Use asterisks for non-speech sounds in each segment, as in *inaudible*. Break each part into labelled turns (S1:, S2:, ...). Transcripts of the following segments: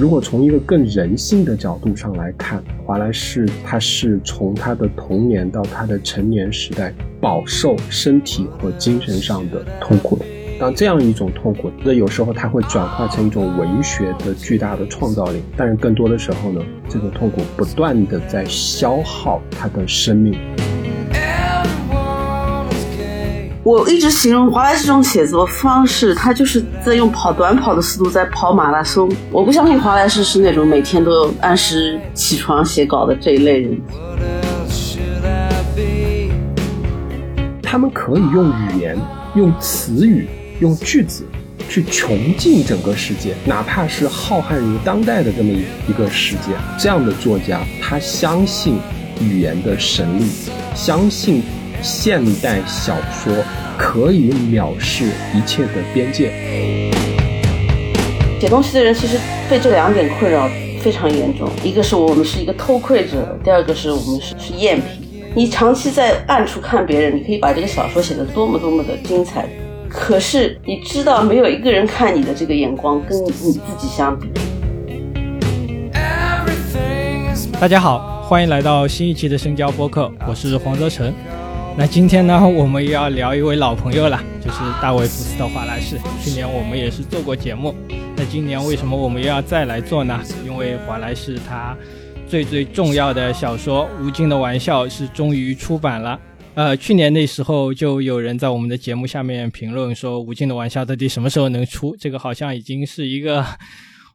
S1: 如果从一个更人性的角度上来看，华莱士他是从他的童年到他的成年时代饱受身体和精神上的痛苦。当这样一种痛苦，那有时候它会转化成一种文学的巨大的创造力，但是更多的时候呢，这个痛苦不断的在消耗他的生命。
S2: 我一直形容华莱士这种写作方式，他就是在用跑短跑的速度在跑马拉松。我不相信华莱士是那种每天都按时起床写稿的这一类人。
S1: 他们可以用语言、用词语、用句子去穷尽整个世界，哪怕是浩瀚如当代的这么一一个世界。这样的作家，他相信语言的神力，相信现代小说可以藐视一切的边界。
S2: 写东西的人其实被这两点困扰非常严重，一个是我们是一个偷窥者，第二个是我们是是赝品。你长期在暗处看别人，你可以把这个小说写得多么多么的精彩，可是你知道没有一个人看你的这个眼光跟你自己相比。
S3: 大家好，欢迎来到新一期的深交播客，我是黄泽成。那今天呢，我们又要聊一位老朋友了，就是大卫·福斯特·华莱士。去年我们也是做过节目，那今年为什么我们又要再来做呢？因为华莱士他。最最重要的小说《无尽的玩笑》是终于出版了。呃，去年那时候就有人在我们的节目下面评论说，《无尽的玩笑》到底什么时候能出？这个好像已经是一个。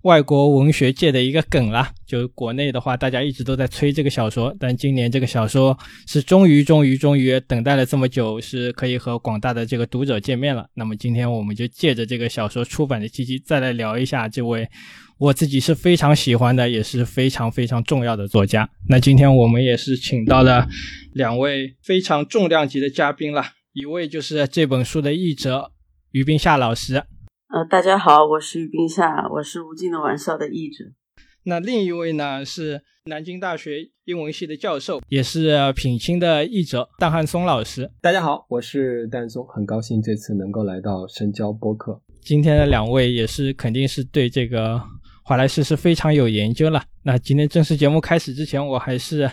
S3: 外国文学界的一个梗了，就国内的话，大家一直都在催这个小说，但今年这个小说是终于、终于、终于等待了这么久，是可以和广大的这个读者见面了。那么今天我们就借着这个小说出版的契机，再来聊一下这位我自己是非常喜欢的，也是非常非常重要的作家。那今天我们也是请到了两位非常重量级的嘉宾了，一位就是这本书的译者于冰夏老师。
S2: 呃，大家好，我是于冰夏，我是《无尽的玩笑》的译者。
S3: 那另一位呢是南京大学英文系的教授，也是品清的译者戴汉松老师。
S1: 大家好，我是戴松，很高兴这次能够来到深交播客。
S3: 今天的两位也是肯定是对这个华莱士是非常有研究了。那今天正式节目开始之前，我还是。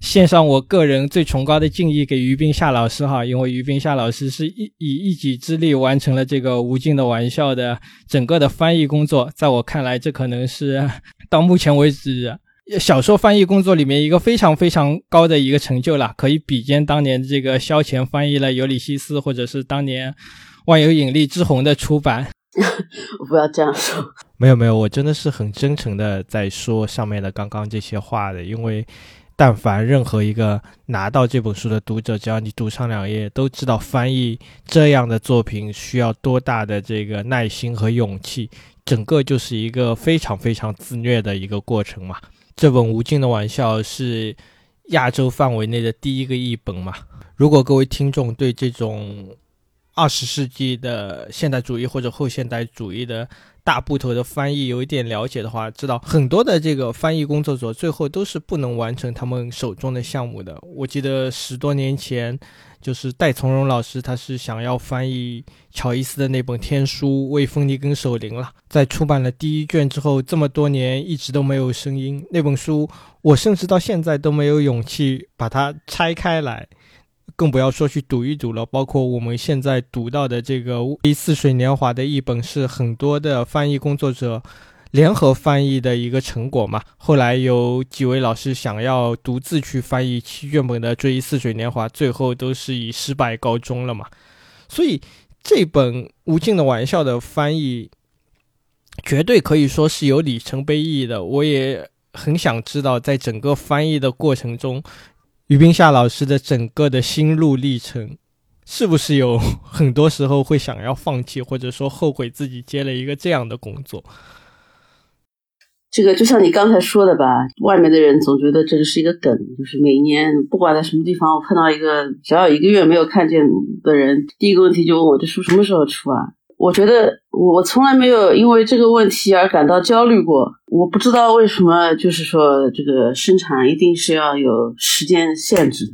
S3: 献上我个人最崇高的敬意给于冰夏老师哈，因为于冰夏老师是一以一己之力完成了这个《无尽的玩笑》的整个的翻译工作，在我看来，这可能是 *laughs* 到目前为止 *laughs* 小说翻译工作里面一个非常非常高的一个成就了，可以比肩当年这个萧乾翻译了《尤里西斯》，或者是当年万有引力之红的出版。*laughs*
S2: 我不要这样说，
S4: 没有没有，我真的是很真诚的在说上面的刚刚这些话的，因为。但凡任何一个拿到这本书的读者，只要你读上两页，都知道翻译这样的作品需要多大的这个耐心和勇气，整个就是一个非常非常自虐的一个过程嘛。这本《无尽的玩笑》是亚洲范围内的第一个译本嘛。如果各位听众对这种二十世纪的现代主义或者后现代主义的，大部头的翻译有一点了解的话，知道很多的这个翻译工作者最后都是不能完成他们手中的项目的。我记得十多年前，就是戴从容老师，他是想要翻译乔伊斯的那本《天书》为风尼根守灵了，在出版了第一卷之后，这么多年一直都没有声音。那本书，我甚至到现在都没有勇气把它拆开来。更不要说去读一读了。包括我们现在读到的这个《一似水年华》的译本，是很多的翻译工作者联合翻译的一个成果嘛。后来有几位老师想要独自去翻译七卷本的《追忆似水年华》，最后都是以失败告终了嘛。所以这本《无尽的玩笑》的翻译，绝对可以说是有里程碑意义的。我也很想知道，在整个翻译的过程中。于冰夏老师的整个的心路历程，是不是有很多时候会想要放弃，或者说后悔自己接了一个这样的工作？
S2: 这个就像你刚才说的吧，外面的人总觉得这个是一个梗，就是每年不管在什么地方，我碰到一个只要一个月没有看见的人，第一个问题就问我这书什么时候出啊？我觉得我从来没有因为这个问题而感到焦虑过。我不知道为什么，就是说这个生产一定是要有时间限制。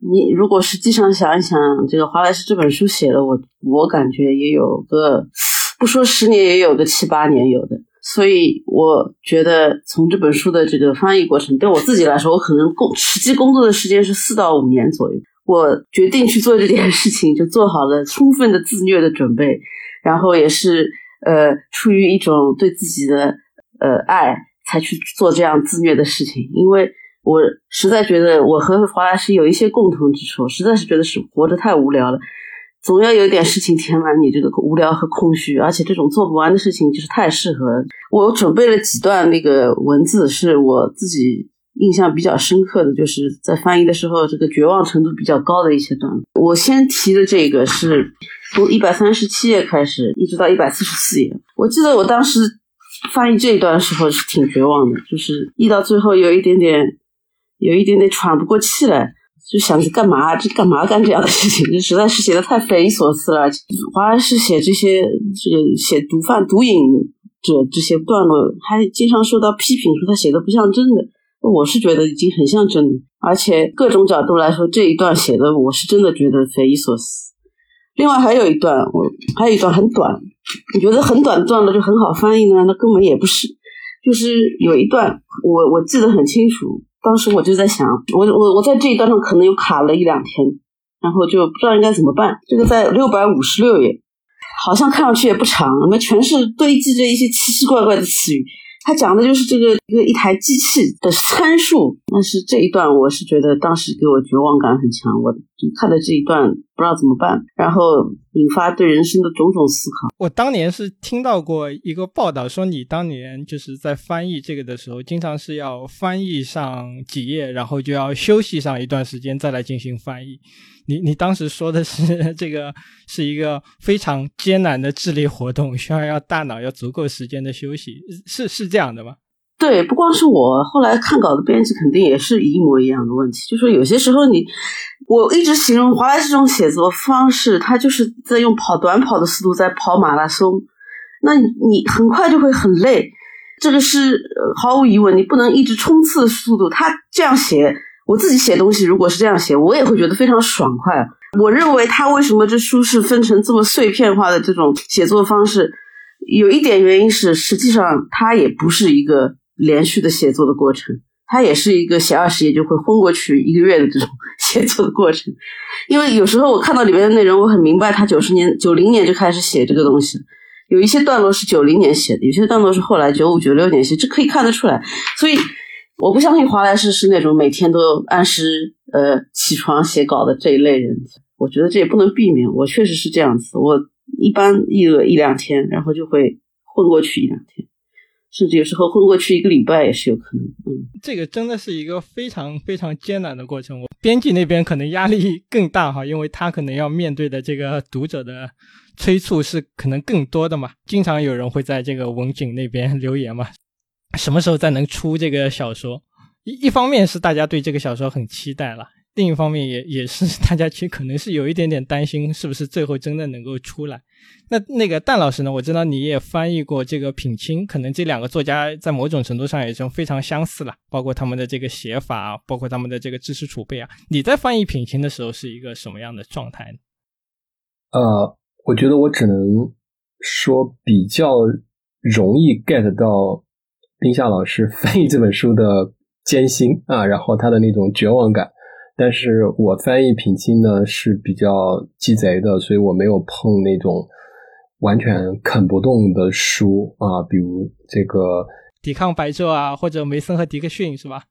S2: 你如果实际上想一想，这个华莱士这本书写了，我我感觉也有个不说十年，也有个七八年有的。所以我觉得从这本书的这个翻译过程，对我自己来说，我可能工实际工作的时间是四到五年左右。我决定去做这件事情，就做好了充分的自虐的准备，然后也是呃出于一种对自己的呃爱才去做这样自虐的事情，因为我实在觉得我和华莱士有一些共同之处，实在是觉得是活着太无聊了。总要有点事情填满你这个无聊和空虚，而且这种做不完的事情就是太适合。我准备了几段那个文字，是我自己印象比较深刻的，就是在翻译的时候这个绝望程度比较高的一些段。我先提的这个是从一百三十七页开始，一直到一百四十四页。我记得我当时翻译这一段的时候是挺绝望的，就是译到最后有一点点，有一点点喘不过气来。就想着干嘛？这干嘛干这样的事情？这实在是写的太匪夷所思了。华莱士写这些，这个写毒贩、毒瘾者这些段落，还经常受到批评，说他写的不像真的。我是觉得已经很像真的，而且各种角度来说，这一段写的我是真的觉得匪夷所思。另外还有一段，我还有一段很短，你觉得很短段落就很好翻译呢？那根本也不是。就是有一段，我我记得很清楚。当时我就在想，我我我在这一段上可能又卡了一两天，然后就不知道应该怎么办。这个在六百五十六页，好像看上去也不长，里面全是堆积着一些奇奇怪怪的词语。他讲的就是这个一个一台机器的参数，但是这一段我是觉得当时给我绝望感很强，我看的这一段不知道怎么办，然后引发对人生的种种思考。
S3: 我当年是听到过一个报道，说你当年就是在翻译这个的时候，经常是要翻译上几页，然后就要休息上一段时间再来进行翻译。你你当时说的是这个是一个非常艰难的智力活动，需要要大脑要足够时间的休息，是是这样的吗？
S2: 对，不光是我，后来看稿的编辑肯定也是一模一样的问题。就说有些时候你，我一直形容华莱士这种写作方式，他就是在用跑短跑的速度在跑马拉松，那你很快就会很累，这个是毫无疑问，你不能一直冲刺速度。他这样写。我自己写东西，如果是这样写，我也会觉得非常爽快。我认为他为什么这书是分成这么碎片化的这种写作方式，有一点原因是，实际上他也不是一个连续的写作的过程，它也是一个写二十页就会昏过去一个月的这种 *laughs* 写作的过程。因为有时候我看到里面的内容，我很明白他九十年、九零年就开始写这个东西，有一些段落是九零年写的，有些段落是后来九五、九六年写，这可以看得出来。所以。我不相信华莱士是那种每天都按时呃起床写稿的这一类人，我觉得这也不能避免。我确实是这样子，我一般一个一两天，然后就会混过去一两天，甚至有时候混过去一个礼拜也是有可能。嗯，
S3: 这个真的是一个非常非常艰难的过程。我编辑那边可能压力 *laughs* 更大哈，因为他可能要面对的这个读者的催促是可能更多的嘛。经常有人会在这个文景那边留言嘛。什么时候再能出这个小说？一一方面是大家对这个小说很期待了，另一方面也也是 *laughs* 大家其实可能是有一点点担心，是不是最后真的能够出来？那那个蛋老师呢？我知道你也翻译过这个品清，可能这两个作家在某种程度上也是非常相似了，包括他们的这个写法，包括他们的这个知识储备啊。你在翻译品清的时候是一个什么样的状态呢？
S1: 呃，我觉得我只能说比较容易 get 到。冰夏老师翻译这本书的艰辛啊，然后他的那种绝望感，但是我翻译品清呢是比较鸡贼的，所以我没有碰那种完全啃不动的书啊，比如这个《
S3: 抵抗白昼》啊，或者梅森和迪克逊是吧？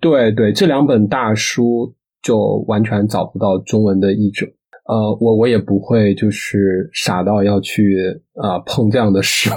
S1: 对对，这两本大书就完全找不到中文的译者，呃，我我也不会就是傻到要去啊碰这样的书。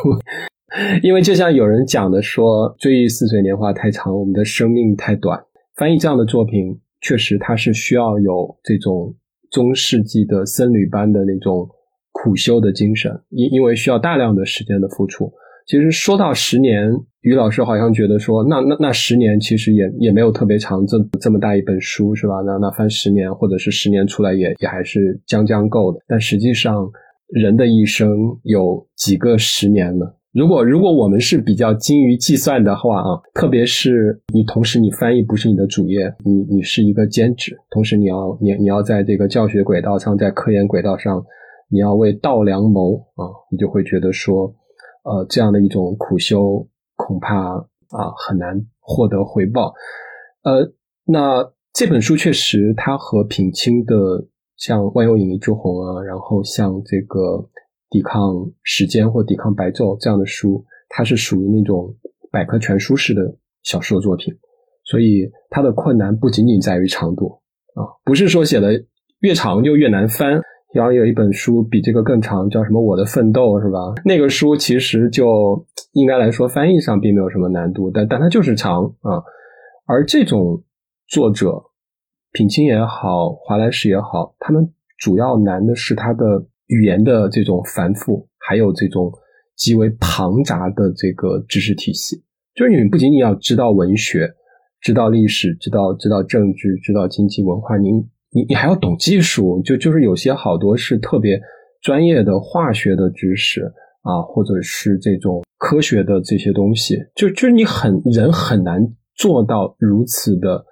S1: *laughs* 因为就像有人讲的说，追忆似水年华太长，我们的生命太短。翻译这样的作品，确实它是需要有这种中世纪的僧侣般的那种苦修的精神，因因为需要大量的时间的付出。其实说到十年，于老师好像觉得说，那那那十年其实也也没有特别长，这这么大一本书是吧？那那翻十年或者是十年出来也也还是将将够的。但实际上，人的一生有几个十年呢？如果如果我们是比较精于计算的话啊，特别是你同时你翻译不是你的主业，你你是一个兼职，同时你要你你要在这个教学轨道上，在科研轨道上，你要为道良谋啊，你就会觉得说，呃，这样的一种苦修，恐怕啊很难获得回报。呃，那这本书确实，它和品清的像《万有引力之红》啊，然后像这个抵抗时间或抵抗白昼这样的书，它是属于那种百科全书式的小说作品，所以它的困难不仅仅在于长度啊，不是说写的越长就越难翻。然后有一本书比这个更长，叫什么《我的奋斗》是吧？那个书其实就应该来说翻译上并没有什么难度，但但它就是长啊。而这种作者，品清也好，华莱士也好，他们主要难的是他的语言的这种繁复，还有这种极为庞杂的这个知识体系。就是你不仅仅要知道文学，知道历史，知道知道政治，知道经济文化，您。你你还要懂技术，就就是有些好多是特别专业的化学的知识啊，或者是这种科学的这些东西，就就是你很人很难做到如此的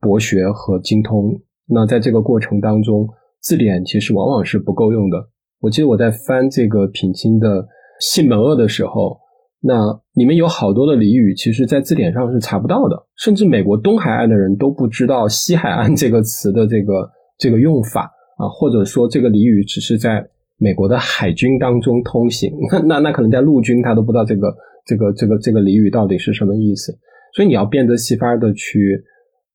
S1: 博学和精通。那在这个过程当中，字典其实往往是不够用的。我记得我在翻这个品清的《性本恶》的时候。那里面有好多的俚语，其实在字典上是查不到的，甚至美国东海岸的人都不知道“西海岸”这个词的这个这个用法啊，或者说这个俚语只是在美国的海军当中通行，那那可能在陆军他都不知道这个这个这个这个俚语到底是什么意思，所以你要变着戏法的去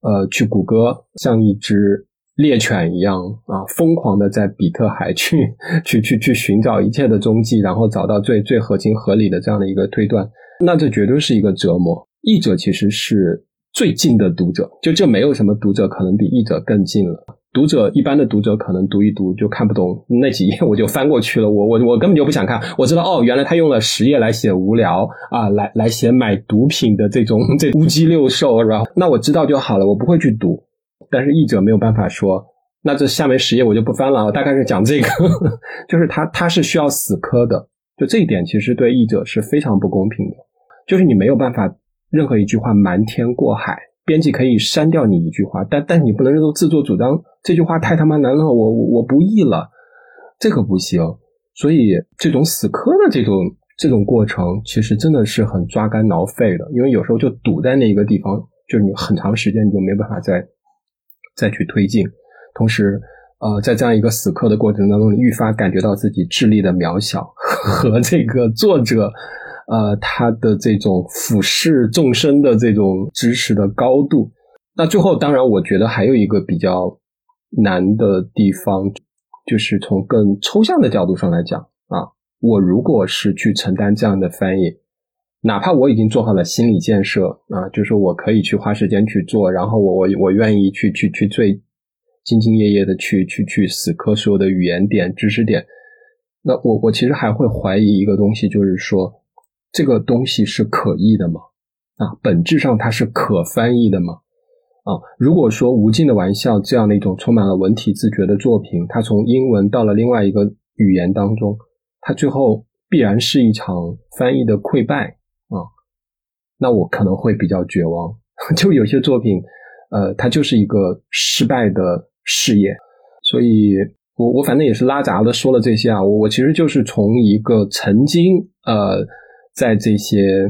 S1: 呃去谷歌，像一只。猎犬一样啊，疯狂的在比特海去 *laughs* 去去去寻找一切的踪迹，然后找到最最合情合理的这样的一个推断，那这绝对是一个折磨。译者其实是最近的读者，就这没有什么读者可能比译者更近了。读者一般的读者可能读一读就看不懂那几页，我就翻过去了。我我我根本就不想看。我知道哦，原来他用了十页来写无聊啊，来来写买毒品的这种这乌鸡六兽，是吧？那我知道就好了，我不会去读。但是译者没有办法说，那这下面十页我就不翻了。大概是讲这个，*laughs* 就是他他是需要死磕的，就这一点其实对译者是非常不公平的。就是你没有办法任何一句话瞒天过海，编辑可以删掉你一句话，但但你不能自作主张这句话太他妈难了，我我不译了，这个不行。所以这种死磕的这种这种过程，其实真的是很抓肝挠肺的，因为有时候就堵在那一个地方，就是你很长时间你就没办法再。再去推进，同时，呃，在这样一个死磕的过程当中，你愈发感觉到自己智力的渺小 *laughs* 和这个作者，呃，他的这种俯视众生的这种知识的高度。那最后，当然，我觉得还有一个比较难的地方，就是从更抽象的角度上来讲啊，我如果是去承担这样的翻译。哪怕我已经做好了心理建设啊，就是我可以去花时间去做，然后我我我愿意去去去最兢兢业业的去去去死磕所有的语言点、知识点。那我我其实还会怀疑一个东西，就是说这个东西是可译的吗？啊，本质上它是可翻译的吗？啊，如果说《无尽的玩笑》这样的一种充满了文体自觉的作品，它从英文到了另外一个语言当中，它最后必然是一场翻译的溃败。那我可能会比较绝望。*laughs* 就有些作品，呃，它就是一个失败的事业。所以，我我反正也是拉杂的说了这些啊。我我其实就是从一个曾经呃，在这些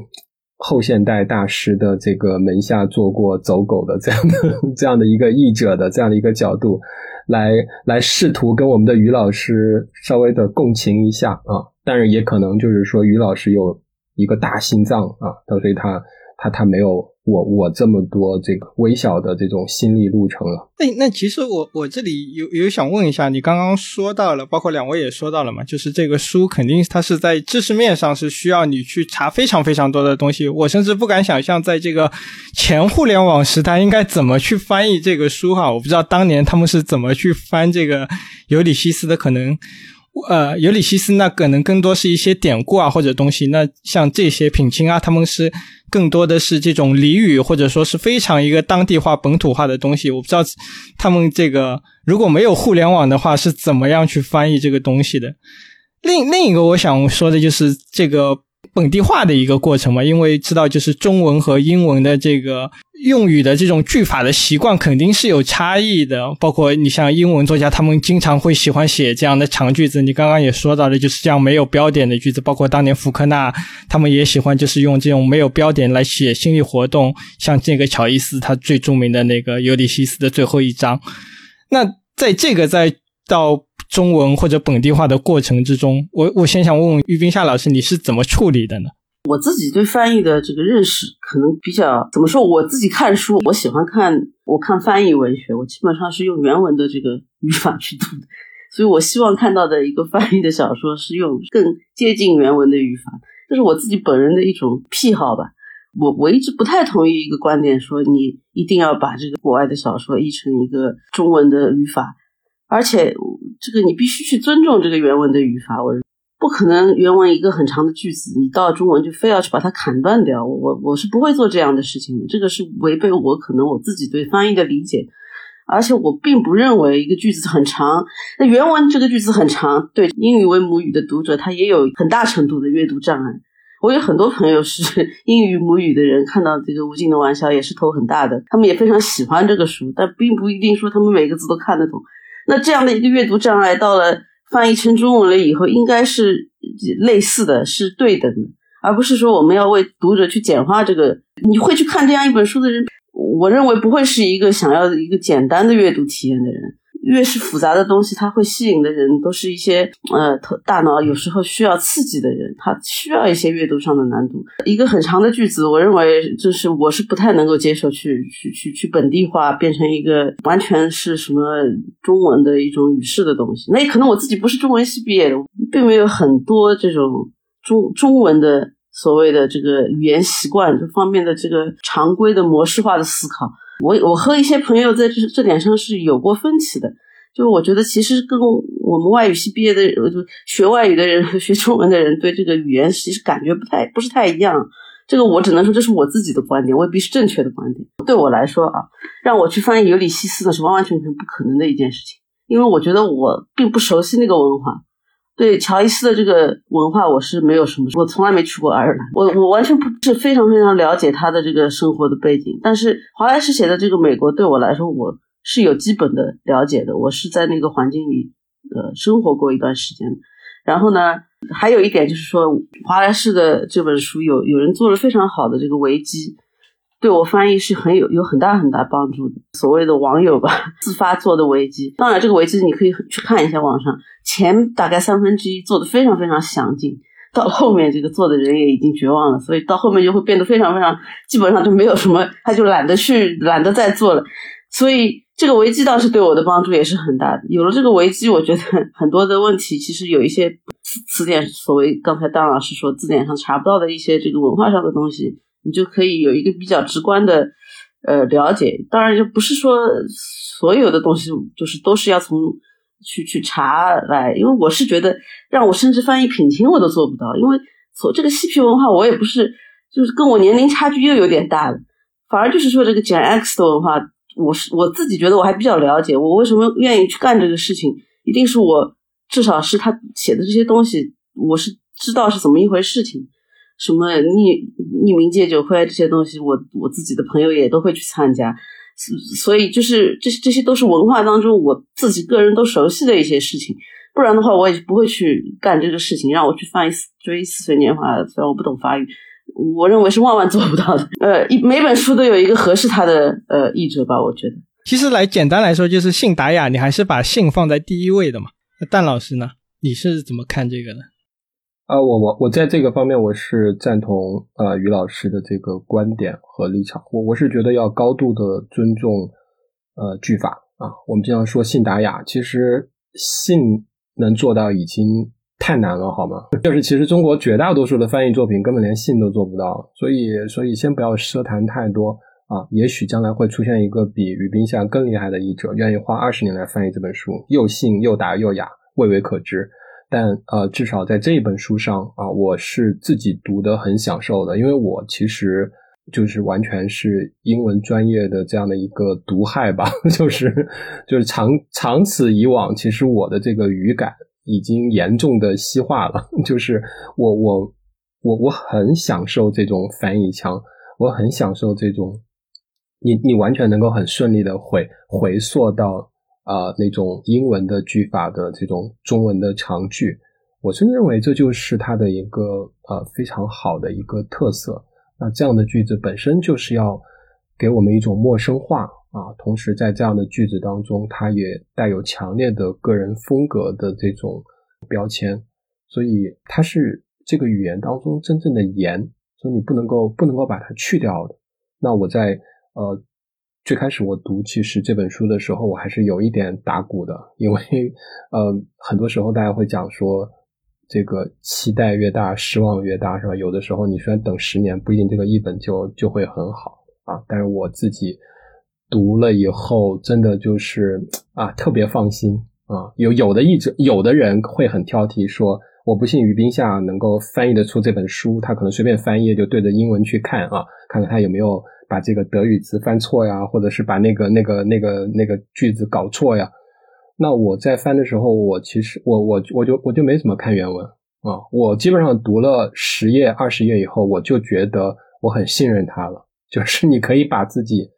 S1: 后现代大师的这个门下做过走狗的这样的 *laughs* 这样的一个译者的这样的一个角度，来来试图跟我们的于老师稍微的共情一下啊。但是也可能就是说，于老师有。一个大心脏啊，所以他他他没有我我这么多这个微小的这种心理路程了。
S3: 那那其实我我这里有有想问一下，你刚刚说到了，包括两位也说到了嘛，就是这个书肯定它是在知识面上是需要你去查非常非常多的东西。我甚至不敢想象，在这个前互联网时代应该怎么去翻译这个书哈。我不知道当年他们是怎么去翻这个尤里西斯的，可能。呃，尤里西斯那可能更多是一些典故啊，或者东西。那像这些品清啊，他们是更多的是这种俚语，或者说是非常一个当地化、本土化的东西。我不知道他们这个如果没有互联网的话，是怎么样去翻译这个东西的。另另一个我想说的就是这个本地化的一个过程嘛，因为知道就是中文和英文的这个用语的这种句法的习惯肯定是有差异的。包括你像英文作家，他们经常会喜欢写这样的长句子。你刚刚也说到的，就是这样没有标点的句子。包括当年福克纳，他们也喜欢就是用这种没有标点来写心理活动。像这个乔伊斯，他最著名的那个《尤里西斯》的最后一章。那在这个在到。中文或者本地化的过程之中，我我先想问问于冰夏老师，你是怎么处理的呢？
S2: 我自己对翻译的这个认识可能比较怎么说？我自己看书，我喜欢看，我看翻译文学，我基本上是用原文的这个语法去读的，所以我希望看到的一个翻译的小说是用更接近原文的语法，*laughs* 这是我自己本人的一种癖好吧。我我一直不太同意一个观点，说你一定要把这个国外的小说译成一个中文的语法。而且，这个你必须去尊重这个原文的语法。我不可能原文一个很长的句子，你到中文就非要去把它砍断掉。我我是不会做这样的事情的。这个是违背我可能我自己对翻译的理解。而且我并不认为一个句子很长，那原文这个句子很长，对英语为母语的读者，他也有很大程度的阅读障碍。我有很多朋友是 *laughs* 英语母语的人，看到这个《无尽的玩笑》也是头很大的，他们也非常喜欢这个书，但并不一定说他们每个字都看得懂。那这样的一个阅读障碍，到了翻译成中文了以后，应该是类似的，是对等的，而不是说我们要为读者去简化这个。你会去看这样一本书的人，我认为不会是一个想要一个简单的阅读体验的人。越是复杂的东西，它会吸引的人都是一些呃，头大脑有时候需要刺激的人，他需要一些阅读上的难度。一个很长的句子，我认为就是我是不太能够接受去去去去本地化，变成一个完全是什么中文的一种语式的东西。那也可能我自己不是中文系毕业的，并没有很多这种中中文的所谓的这个语言习惯这方面的这个常规的模式化的思考。我我和一些朋友在这这点上是有过分歧的，就我觉得其实跟我们外语系毕业的，就学外语的人和学中文的人对这个语言其实感觉不太不是太一样。这个我只能说这是我自己的观点，未必是正确的观点。对我来说啊，让我去翻译《尤里西斯》呢是完完全全不可能的一件事情，因为我觉得我并不熟悉那个文化。对乔伊斯的这个文化，我是没有什么，我从来没去过爱尔兰，我我完全不是非常非常了解他的这个生活的背景。但是华莱士写的这个美国，对我来说，我是有基本的了解的。我是在那个环境里呃生活过一段时间。然后呢，还有一点就是说，华莱士的这本书有有人做了非常好的这个维基。对我翻译是很有有很大很大帮助的。所谓的网友吧，自发做的维基，当然这个维基你可以去看一下网上，前大概三分之一做的非常非常详尽，到后面这个做的人也已经绝望了，所以到后面就会变得非常非常，基本上就没有什么，他就懒得去懒得再做了。所以这个维基倒是对我的帮助也是很大的。有了这个维基，我觉得很多的问题其实有一些词词典，所谓刚才当老师说字典上查不到的一些这个文化上的东西。你就可以有一个比较直观的呃了解，当然就不是说所有的东西就是都是要从去去查来，因为我是觉得让我甚至翻译品评我都做不到，因为从这个嬉皮文化我也不是就是跟我年龄差距又有点大了，反而就是说这个简 X 的文化，我是我自己觉得我还比较了解，我为什么愿意去干这个事情，一定是我至少是他写的这些东西，我是知道是怎么一回事情。什么匿匿名戒酒会这些东西，我我自己的朋友也都会去参加，所以就是这这些都是文化当中我自己个人都熟悉的一些事情，不然的话我也不会去干这个事情。让我去翻译追似水年华，虽然我不懂法语，我认为是万万做不到的。呃，一每本书都有一个合适他的呃译者吧，我觉得。
S3: 其实来简单来说，就是信达雅，你还是把信放在第一位的嘛。那蛋老师呢？你是怎么看这个的？
S1: 啊，我我我在这个方面我是赞同呃于老师的这个观点和立场。我我是觉得要高度的尊重呃句法啊。我们经常说信达雅，其实信能做到已经太难了，好吗？*laughs* 就是其实中国绝大多数的翻译作品根本连信都做不到，所以所以先不要奢谈太多啊。也许将来会出现一个比于冰夏更厉害的译者，愿意花二十年来翻译这本书，又信又达又雅，未为可知。但呃，至少在这一本书上啊，我是自己读的很享受的，因为我其实就是完全是英文专业的这样的一个毒害吧，*laughs* 就是就是长长此以往，其实我的这个语感已经严重的西化了，*laughs* 就是我我我我很享受这种翻译腔，我很享受这种，你你完全能够很顺利的回回溯到啊那种英文的句法的这种中文的长句，我甚至认为这就是它的一个呃非常好的一个特色。那这样的句子本身就是要给我们一种陌生化啊，同时在这样的句子当中，它也带有强烈的个人风格的这种标签，所以它是。这个语言当中真正的言，所以你不能够不能够把它去掉的。那我在呃最开始我读其实这本书的时候，我还是有一点打鼓的，因为呃很多时候大家会讲说，这个期待越大，失望越大，是吧？有的时候你虽然等十年，不一定这个译本就就会很好啊。但是我自己读了以后，真的就是啊特别放心啊。有有的译者，有的人会很挑剔说。我不信于冰夏能够翻译得出这本书，他可能随便翻页就对着英文去看啊，看看他有没有把这个德语词翻错呀，或者是把那个那个那个那个句子搞错呀。那我在翻的时候，我其实我我我就我就没怎么看原文啊，我基本上读了十页二十页以后，我就觉得我很信任他了，就是你可以把自己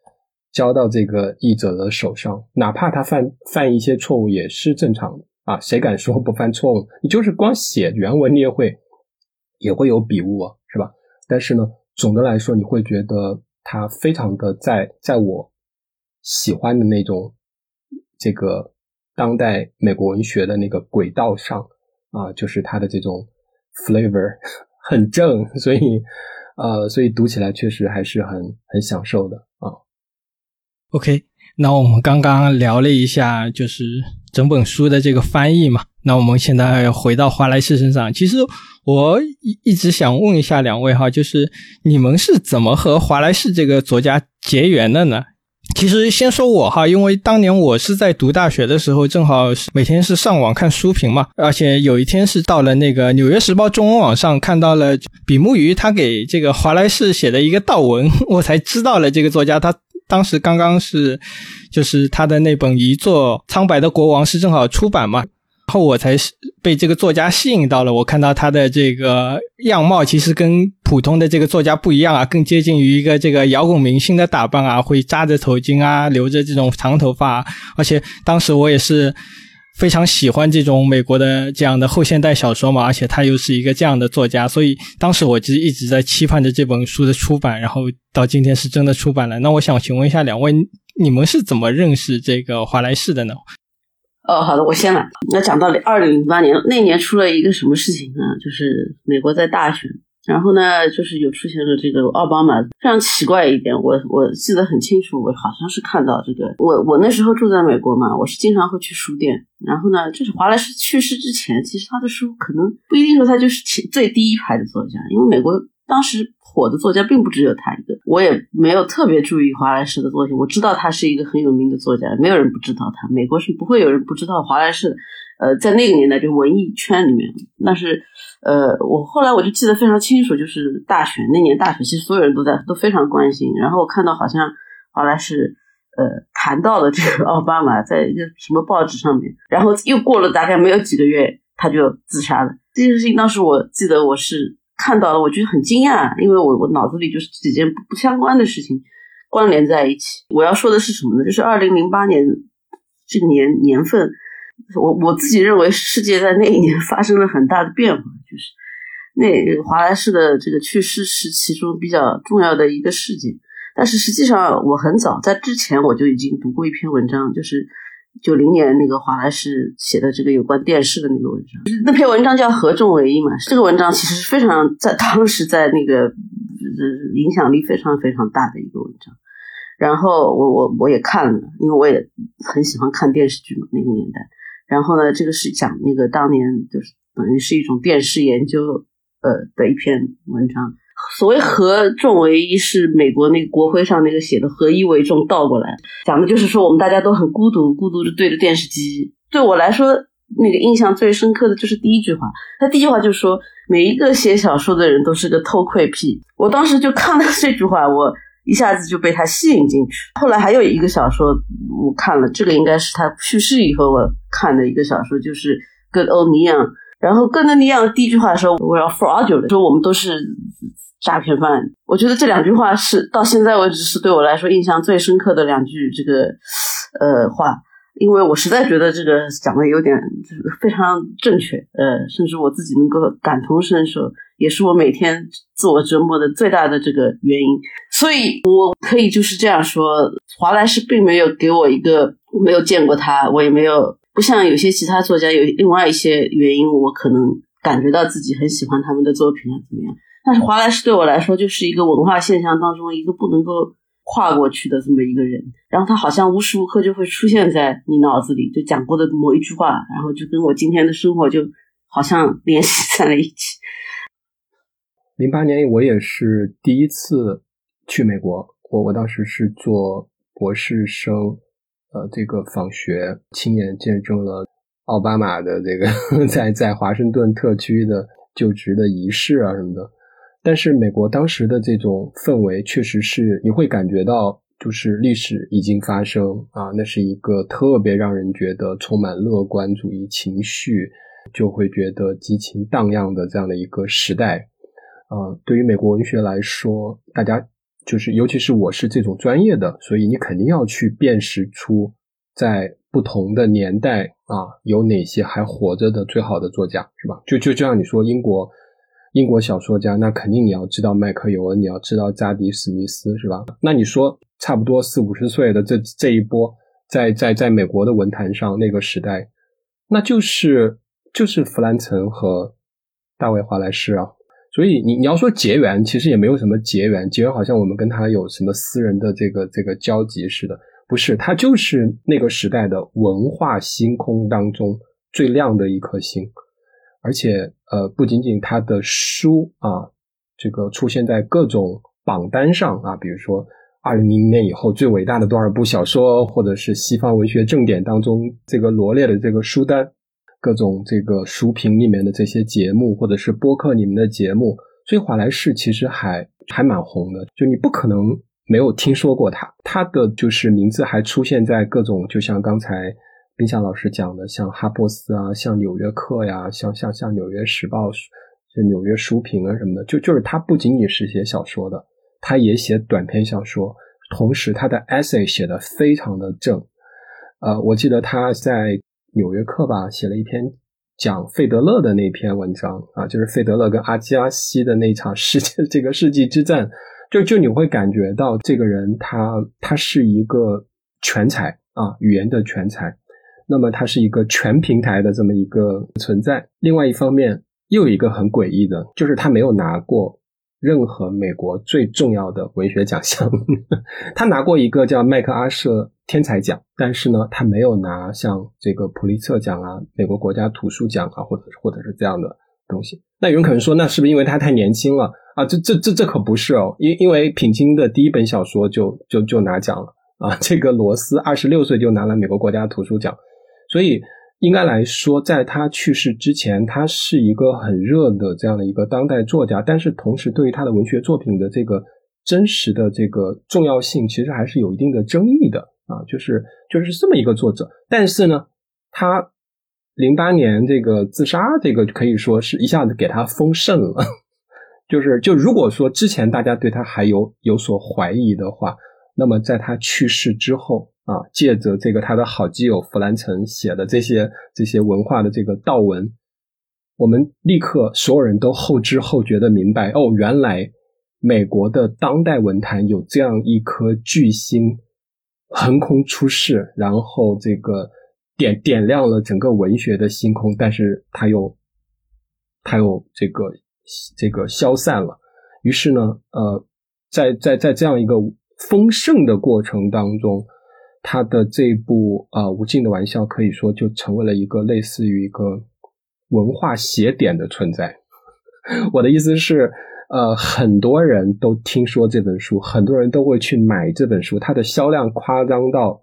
S1: 交到这个译者的手上，哪怕他犯犯一些错误也是正常的。啊，谁敢说不犯错误？你就是光写原文，你也会也会有笔误啊，是吧？但是呢，总的来说，你会觉得它非常的在在我喜欢的那种这个当代美国文学的那个轨道上啊，就是它的这种 flavor *laughs* 很正，所以呃，所以读起来确实还是很很享受的啊。
S3: OK，那我们刚刚聊了一下，就是。整本书的这个翻译嘛，那我们现在回到华莱士身上。其实我一一直想问一下两位哈，就是你们是怎么和华莱士这个作家结缘的呢？其实先说我哈，因为当年我是在读大学的时候，正好是每天是上网看书评嘛，而且有一天是到了那个《纽约时报》中文网上看到了比目鱼他给这个华莱士写的一个悼文，我才知道了这个作家他。当时刚刚是，就是他的那本遗作《苍白的国王》是正好出版嘛，后我才是被这个作家吸引到了。我看到他的这个样貌，其实跟普通的这个作家不一样啊，更接近于一个这个摇滚明星的打扮啊，会扎着头巾啊，留着这种长头发，而且当时我也是。非常喜欢这种美国的这样的后现代小说嘛，而且他又是一个这样的作家，所以当时我其实一直在期盼着这本书的出版，然后到今天是真的出版了。那我想请问一下两位，你们是怎么认识这个华莱士的呢？
S2: 哦，好的，我先来。那讲到二零零八年那年出了一个什么事情呢？就是美国在大选。然后呢，就是有出现了这个奥巴马，非常奇怪一点，我我记得很清楚，我好像是看到这个，我我那时候住在美国嘛，我是经常会去书店，然后呢，就是华莱士去世之前，其实他的书可能不一定说他就是前最第一排的作家，因为美国当时火的作家并不只有他一个，我也没有特别注意华莱士的作品，我知道他是一个很有名的作家，没有人不知道他，美国是不会有人不知道华莱士的。呃，在那个年代，就文艺圈里面，那是，呃，我后来我就记得非常清楚，就是大选那年大选，其实所有人都在都非常关心。然后我看到好像后来是，呃，谈到了这个奥巴马，在一个什么报纸上面，然后又过了大概没有几个月，他就自杀了。这件事情当时我记得我是看到了，我觉得很惊讶，因为我我脑子里就是几件不不相关的事情关联在一起。我要说的是什么呢？就是二零零八年这个年年份。我我自己认为，世界在那一年发生了很大的变化，那华莱士的这个去世是其中比较重要的一个事件。但是实际上，我很早在之前我就已经读过一篇文章，就是九零年那个华莱士写的这个有关电视的那个文章。那篇文章叫《合众为一》嘛，这个文章其实是非常在当时在那个影响力非常非常大的一个文章。然后我我我也看了，因为我也很喜欢看电视剧嘛，那个年代。然后呢，这个是讲那个当年就是等于是一种电视研究呃的一篇文章。所谓合众为一，是美国那个国徽上那个写的“合一为众”倒过来，讲的就是说我们大家都很孤独，孤独的对着电视机。对我来说，那个印象最深刻的就是第一句话。他第一句话就说，每一个写小说的人都是个偷窥癖。我当时就看了这句话，我。一下子就被他吸引进去。后来还有一个小说，我看了，这个应该是他去世以后我看的一个小说，就是《Good Old Neon》。然后跟着尼样第一句话说我要 fraudulent，说我们都是诈骗犯。我觉得这两句话是到现在为止是对我来说印象最深刻的两句这个呃话。因为我实在觉得这个讲的有点就是非常正确，呃，甚至我自己能够感同身受，也是我每天自我折磨的最大的这个原因。所以我可以就是这样说，华莱士并没有给我一个我没有见过他，我也没有不像有些其他作家有另外一些原因，我可能感觉到自己很喜欢他们的作品啊怎么样？但是华莱士对我来说就是一个文化现象当中一个不能够。跨过去的这么一个人，然后他好像无时无刻就会出现在你脑子里，就讲过的某一句话，然后就跟我今天的生活就好像联系在了一起。
S1: 零八年我也是第一次去美国，我我当时是做博士生，呃，这个访学，亲眼见证了奥巴马的这个 *laughs* 在在华盛顿特区的就职的仪式啊什么的。但是美国当时的这种氛围，确实是你会感觉到，就是历史已经发生啊，那是一个特别让人觉得充满乐观主义情绪，就会觉得激情荡漾的这样的一个时代。啊，对于美国文学来说，大家就是，尤其是我是这种专业的，所以你肯定要去辨识出在不同的年代啊，有哪些还活着的最好的作家，是吧？就就就像你说英国。英国小说家，那肯定你要知道麦克尤恩，你要知道扎迪史密斯，是吧？那你说差不多四五十岁的这这一波，在在在美国的文坛上那个时代，那就是就是弗兰岑和大卫华莱士啊。所以你你要说结缘，其实也没有什么结缘，结缘好像我们跟他有什么私人的这个这个交集似的，不是，他就是那个时代的文化星空当中最亮的一颗星。而且，呃，不仅仅他的书啊，这个出现在各种榜单上啊，比如说二零零零年以后最伟大的多少部小说，或者是西方文学正典当中这个罗列的这个书单，各种这个书评里面的这些节目，或者是播客里面的节目，所以华莱士其实还还蛮红的，就你不可能没有听说过他，他的就是名字还出现在各种，就像刚才。冰夏老师讲的，像哈珀斯啊，像纽约客呀，像像像纽约时报、就纽约书评啊什么的，就就是他不仅仅是写小说的，他也写短篇小说，同时他的 essay 写的非常的正。呃，我记得他在纽约客吧写了一篇讲费德勒的那篇文章啊，就是费德勒跟阿基阿西的那场世界 *laughs* 这个世纪之战，就就你会感觉到这个人他他是一个全才啊，语言的全才。那么他是一个全平台的这么一个存在。另外一方面，又有一个很诡异的，就是他没有拿过任何美国最重要的文学奖项。他拿过一个叫麦克阿瑟天才奖，但是呢，他没有拿像这个普利策奖啊、美国国家图书奖啊，或者或者是这样的东西。那有人可能说，那是不是因为他太年轻了啊？这这这这可不是哦，因因为品清的第一本小说就就就拿奖了啊。这个罗斯二十六岁就拿了美国国家图书奖。所以，应该来说，在他去世之前，他是一个很热的这样的一个当代作家。但是，同时对于他的文学作品的这个真实的这个重要性，其实还是有一定的争议的啊。就是就是这么一个作者。但是呢，他零八年这个自杀，这个可以说是一下子给他封圣了。*laughs* 就是就如果说之前大家对他还有有所怀疑的话，那么在他去世之后。啊，借着这个他的好基友弗兰岑写的这些这些文化的这个道文，我们立刻所有人都后知后觉的明白，哦，原来美国的当代文坛有这样一颗巨星横空出世，然后这个点点亮了整个文学的星空，但是他又他又这个这个消散了。于是呢，呃，在在在这样一个丰盛的过程当中。他的这部啊《无尽的玩笑》可以说就成为了一个类似于一个文化写点的存在。*laughs* 我的意思是，呃，很多人都听说这本书，很多人都会去买这本书。它的销量夸张到，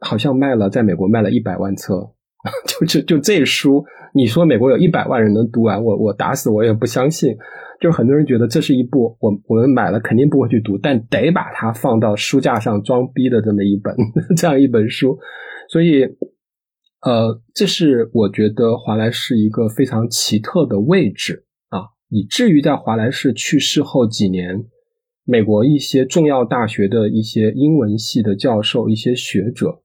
S1: 好像卖了在美国卖了一百万册。*laughs* 就就就这书，你说美国有一百万人能读完，我我打死我也不相信。就是很多人觉得这是一部我我们买了肯定不会去读，但得把它放到书架上装逼的这么一本 *laughs* 这样一本书，所以呃，这是我觉得华莱士一个非常奇特的位置啊，以至于在华莱士去世后几年，美国一些重要大学的一些英文系的教授、一些学者，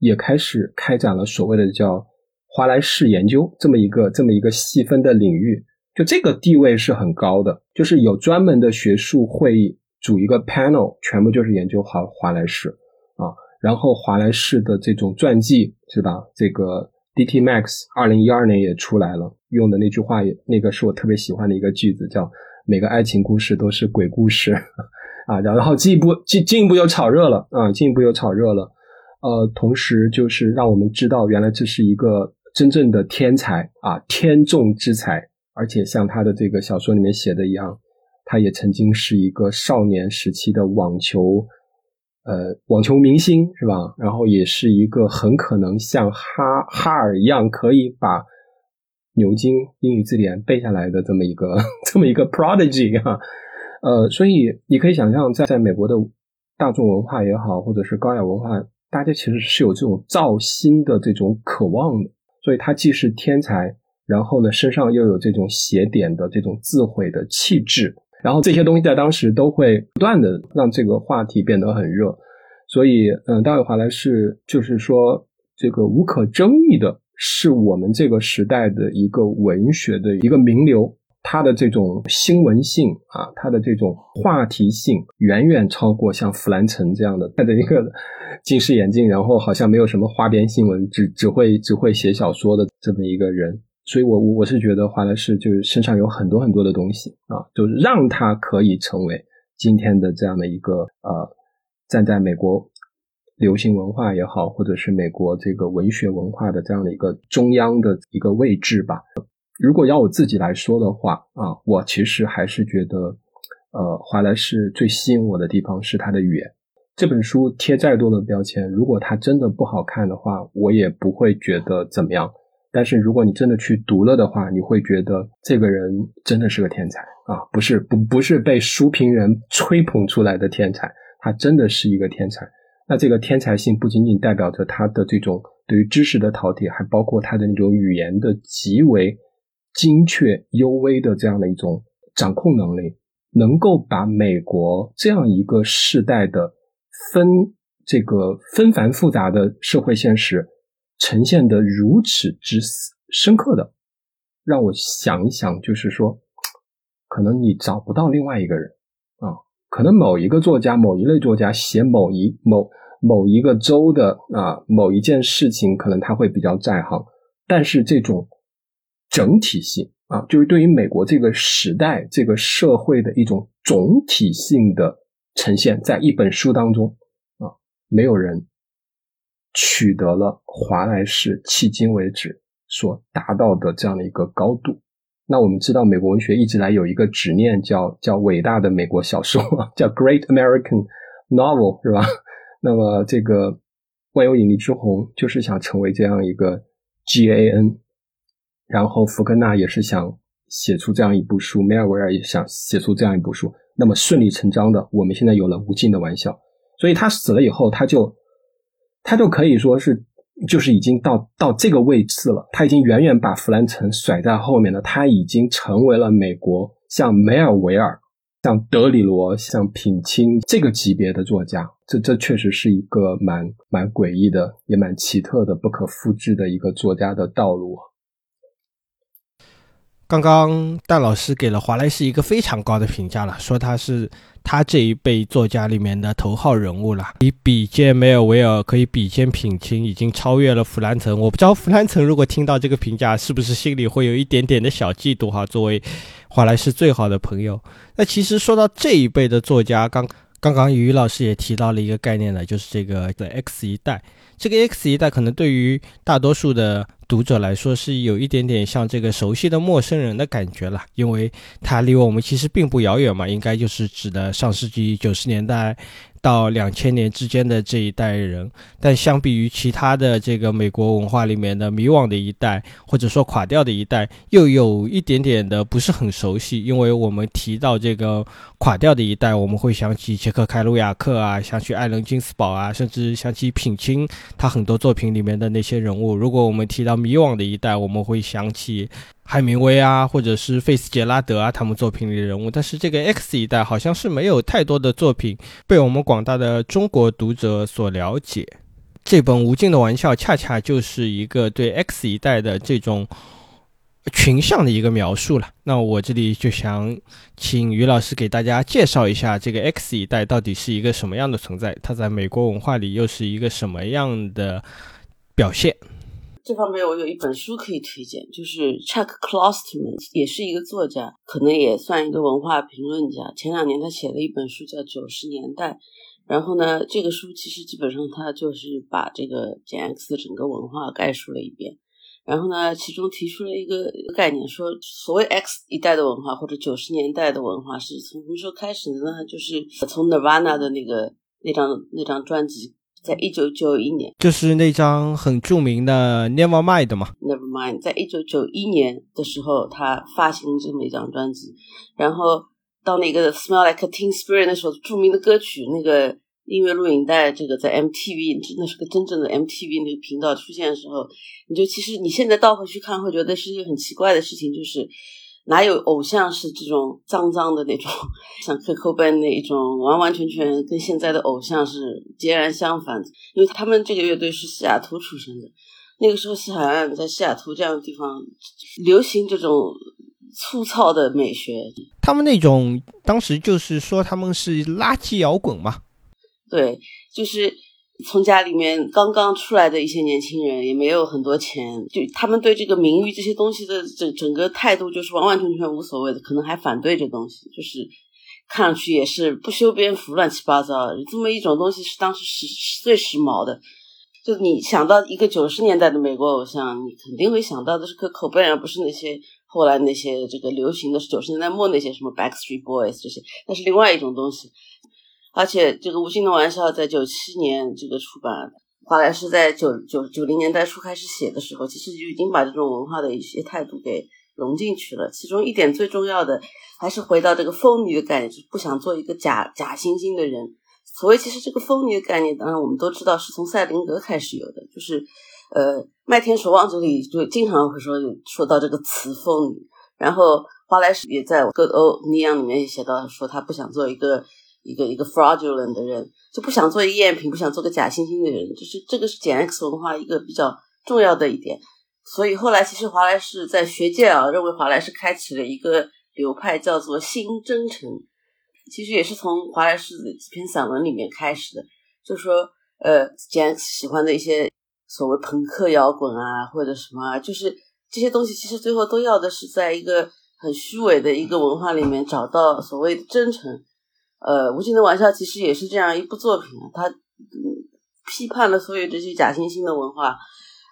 S1: 也开始开展了所谓的叫华莱士研究这么一个这么一个细分的领域。就这个地位是很高的，就是有专门的学术会议组一个 panel，全部就是研究华华莱士啊。然后华莱士的这种传记是吧？这个 D.T. Max 二零一二年也出来了，用的那句话也那个是我特别喜欢的一个句子，叫每个爱情故事都是鬼故事 *laughs* 啊。然后进一步进进一步又炒热了啊，进一步又炒热了。呃，同时就是让我们知道，原来这是一个真正的天才啊，天纵之才，而且像他的这个小说里面写的一样，他也曾经是一个少年时期的网球。呃，网球明星是吧？然后也是一个很可能像哈哈尔一样可以把牛津英语字典背下来的这么一个 *laughs* 这么一个 prodigy 哈。呃，所以你可以想象，在在美国的大众文化也好，或者是高雅文化，大家其实是有这种造新的这种渴望的。所以他既是天才，然后呢，身上又有这种写点的这种自毁的气质。然后这些东西在当时都会不断的让这个话题变得很热，所以，嗯，大卫·华莱士就是说，这个无可争议的是我们这个时代的一个文学的一个名流，他的这种新闻性啊，他的这种话题性远远超过像弗兰岑这样的戴着一个近视眼镜，然后好像没有什么花边新闻，只只会只会写小说的这么一个人。所以，我我我是觉得华莱士就是身上有很多很多的东西啊，就让他可以成为今天的这样的一个呃，站在美国流行文化也好，或者是美国这个文学文化的这样的一个中央的一个位置吧。如果要我自己来说的话啊，我其实还是觉得，呃，华莱士最吸引我的地方是他的语言。这本书贴再多的标签，如果它真的不好看的话，我也不会觉得怎么样。但是如果你真的去读了的话，你会觉得这个人真的是个天才啊！不是不不是被书评人吹捧出来的天才，他真的是一个天才。那这个天才性不仅仅代表着他的这种对于知识的饕餮，还包括他的那种语言的极为精确、幽微的这样的一种掌控能力，能够把美国这样一个世代的纷这个纷繁复杂的社会现实。呈现的如此之深刻的，让我想一想，就是说，可能你找不到另外一个人啊，可能某一个作家、某一类作家写某一某某一个州的啊某一件事情，可能他会比较在行，但是这种整体性啊，就是对于美国这个时代、这个社会的一种总体性的呈现，在一本书当中啊，没有人。取得了华莱士迄今为止所达到的这样的一个高度。那我们知道，美国文学一直来有一个执念，叫叫伟大的美国小说，叫 Great American Novel，是吧？*laughs* 那么这个万有引力之虹就是想成为这样一个 GAN，然后福克纳也是想写出这样一部书，梅尔维尔也想写出这样一部书。那么顺理成章的，我们现在有了无尽的玩笑。所以他死了以后，他就。他就可以说是，就是已经到到这个位置了。他已经远远把弗兰岑甩在后面了。他已经成为了美国像梅尔维尔、像德里罗、像品清这个级别的作家。这这确实是一个蛮蛮诡异的，也蛮奇特的、不可复制的一个作家的道路。
S4: 刚刚蛋老师给了华莱士一个非常高的评价了，说他是他这一辈作家里面的头号人物了，以比肩梅尔维尔，可以比肩品清，已经超越了弗兰岑。我不知道弗兰岑如果听到这个评价，是不是心里会有一点点的小嫉妒哈？作为华莱士最好的朋友，那其实说到这一辈的作家，刚刚刚于老师也提到了一个概念呢，就是这个的 X 一代。这个 X 一代可能对于大多数的读者来说是有一点点像这个熟悉的陌生人的感觉了，因为它离我们其实并不遥远嘛，应该就是指的上世纪九十年代
S3: 到两千年之间的这一代人，但相比于其他的这个美国文化里面的迷惘的一代，或者说垮掉的一代，又有一点点的不是很熟悉。因为我们提到这个垮掉的一代，我们会想起杰克凯鲁亚克啊，想起艾伦金斯堡啊，甚至想起品清他很多作品里面的那些人物。如果我们提到迷惘的一代，我们会想起。海明威啊，或者是费斯杰拉德啊，他们作品里的人物，但是这个 X 一代好像是没有太多的作品被我们广大的中国读者所了解。这本《无尽的玩笑》恰恰就是一个对 X 一代的这种群像的一个描述了。那我这里就想请于老师给大家介绍一下这个 X 一代到底是一个什么样的存在，它在美国文化里又是一个什么样的表现。
S2: 这方面我有一本书可以推荐，就是 Chuck Klosterman，也是一个作家，可能也算一个文化评论家。前两年他写了一本书叫《九十年代》，然后呢，这个书其实基本上他就是把这个简 X 的整个文化概述了一遍。然后呢，其中提出了一个概念，说所谓 X 一代的文化或者九十年代的文化是从什么时候开始的呢？就是从 Nirvana 的那个那张那张专辑。在一九九一年，
S3: 就是那张很著名的《Nevermind》嘛。
S2: Nevermind，在一九九一年的时候，他发行这么一张专辑，然后到那个《Smell Like Teen Spirit》那首著名的歌曲，那个音乐录影带，这个在 MTV 真的是个真正的 MTV 那个频道出现的时候，你就其实你现在倒回去看，会觉得是一个很奇怪的事情，就是。哪有偶像是这种脏脏的那种，*laughs* 像 c o b a n 那一种，完完全全跟现在的偶像是截然相反。因为他们这个乐队是西雅图出生的，那个时候西海岸在西雅图这样的地方流行这种粗糙的美学。
S3: 他们那种当时就是说他们是垃圾摇滚嘛？
S2: 对，就是。从家里面刚刚出来的一些年轻人，也没有很多钱，就他们对这个名誉这些东西的整整个态度，就是完完全全无所谓的，可能还反对这东西，就是看上去也是不修边幅、乱七八糟。这么一种东西是当时时最时髦的。就你想到一个九十年代的美国偶像，你肯定会想到的是可口碑，而不是那些后来那些这个流行的是九十年代末那些什么 Backstreet Boys 这些，那是另外一种东西。而且这个《无尽的玩笑》在九七年这个出版，华莱士在九九九零年代初开始写的时候，其实就已经把这种文化的一些态度给融进去了。其中一点最重要的，还是回到这个疯女的概念，就是不想做一个假假惺惺的人。所谓其实这个疯女的概念，当然我们都知道是从赛林格开始有的，就是呃《麦田守望者》里就经常会说说到这个词“疯女”，然后华莱士也在《Good Old Neon》里面也写到说他不想做一个。一个一个 fraudulent 的人，就不想做一个赝品，不想做个假惺惺的人，就是这个是简 X 文化一个比较重要的一点。所以后来其实华莱士在学界啊，认为华莱士开启了一个流派，叫做新真诚。其实也是从华莱士的几篇散文里面开始的，就说呃简 X 喜欢的一些所谓朋克摇滚啊，或者什么，就是这些东西，其实最后都要的是在一个很虚伪的一个文化里面找到所谓的真诚。呃，无尽的玩笑其实也是这样一部作品啊，他批判了所有这些假惺惺的文化、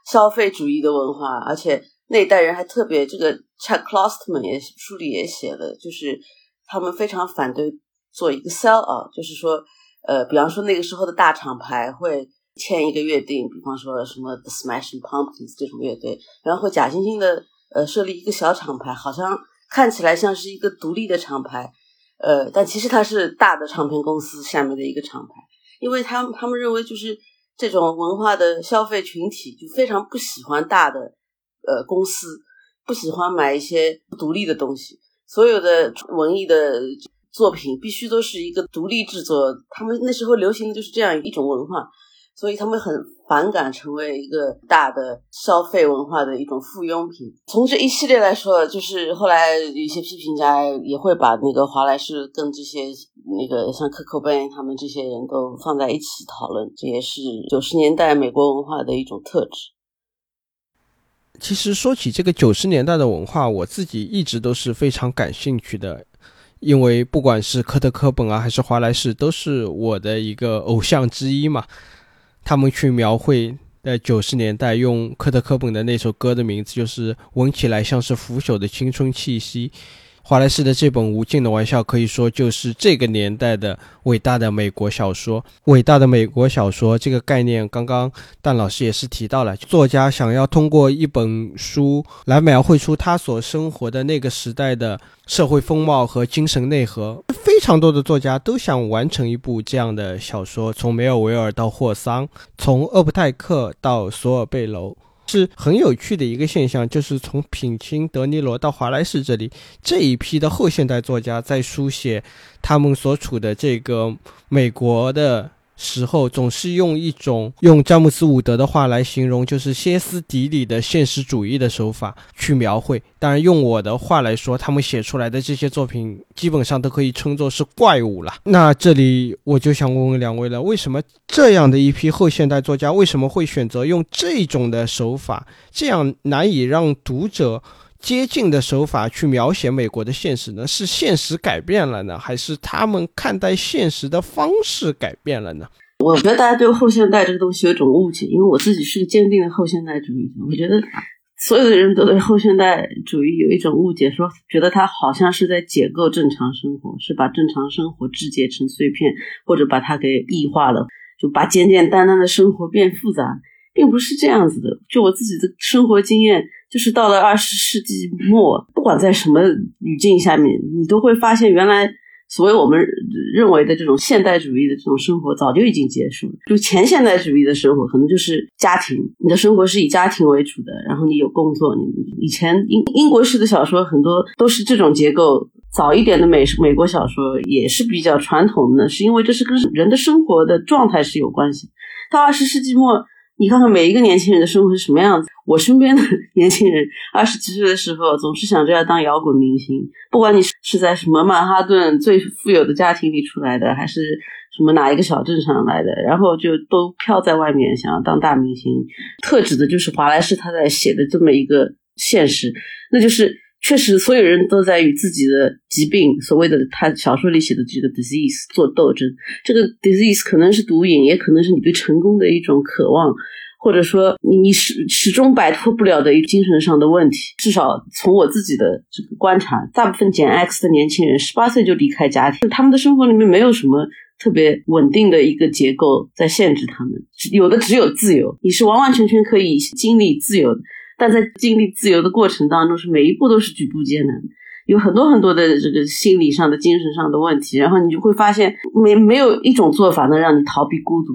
S2: 消费主义的文化，而且那一代人还特别，这个 Chuck Klosterman 也书里也写了，就是他们非常反对做一个 sell out，就是说，呃，比方说那个时候的大厂牌会签一个约定，比方说什么 The Smashing Pumpkins 这种乐队，然后假惺惺的呃设立一个小厂牌，好像看起来像是一个独立的厂牌。呃，但其实它是大的唱片公司下面的一个厂牌，因为他们他们认为就是这种文化的消费群体就非常不喜欢大的呃公司，不喜欢买一些独立的东西，所有的文艺的作品必须都是一个独立制作，他们那时候流行的就是这样一种文化。所以他们很反感成为一个大的消费文化的一种附庸品。从这一系列来说，就是后来一些批评家也会把那个华莱士跟这些那个像可口贝他们这些人都放在一起讨论，这也是九十年代美国文化的一种特质。
S3: 其实说起这个九十年代的文化，我自己一直都是非常感兴趣的，因为不管是科特·科本啊，还是华莱士，都是我的一个偶像之一嘛。他们去描绘在九十年代，用科特·科本的那首歌的名字，就是闻起来像是腐朽的青春气息。华莱士的这本《无尽的玩笑》可以说就是这个年代的伟大的美国小说。伟大的美国小说这个概念，刚刚蛋老师也是提到了，作家想要通过一本书来描绘出他所生活的那个时代的社会风貌和精神内核。非常多的作家都想完成一部这样的小说，从梅尔维尔到霍桑，从厄普泰克到索尔贝楼。是很有趣的一个现象，就是从品清、德尼罗到华莱士这里这一批的后现代作家，在书写他们所处的这个美国的。时候总是用一种用詹姆斯伍德的话来形容，就是歇斯底里的现实主义的手法去描绘。当然，用我的话来说，他们写出来的这些作品基本上都可以称作是怪物了。那这里我就想问问两位了：为什么这样的一批后现代作家为什么会选择用这种的手法，这样难以让读者？接近的手法去描写美国的现实呢？是现实改变了呢，还是他们看待现实的方式改变了呢？
S2: 我觉得大家对后现代这个东西有种误解，因为我自己是个坚定的后现代主义者。我觉得所有的人都对后现代主义有一种误解，说觉得它好像是在解构正常生活，是把正常生活肢解成碎片，或者把它给异化了，就把简简单单的生活变复杂，并不是这样子的。就我自己的生活经验。就是到了二十世纪末，不管在什么语境下面，你都会发现，原来所谓我们认为的这种现代主义的这种生活，早就已经结束了。就前现代主义的生活，可能就是家庭，你的生活是以家庭为主的，然后你有工作。你以前英英国式的小说很多都是这种结构，早一点的美美国小说也是比较传统的，是因为这是跟人的生活的状态是有关系。到二十世纪末。你看看每一个年轻人的生活是什么样子。我身边的年轻人，二十几岁的时候总是想着要当摇滚明星，不管你是在什么曼哈顿最富有的家庭里出来的，还是什么哪一个小镇上来的，然后就都飘在外面，想要当大明星。特指的就是华莱士他在写的这么一个现实，那就是。确实，所有人都在与自己的疾病，所谓的他小说里写的这个 disease 做斗争。这个 disease 可能是毒瘾，也可能是你对成功的一种渴望，或者说你你始始终摆脱不了的一精神上的问题。至少从我自己的这个观察，大部分减 X 的年轻人，十八岁就离开家庭，他们的生活里面没有什么特别稳定的一个结构在限制他们，有的只有自由，你是完完全全可以经历自由的。但在经历自由的过程当中，是每一步都是举步艰难，有很多很多的这个心理上的、精神上的问题。然后你就会发现，没没有一种做法能让你逃避孤独。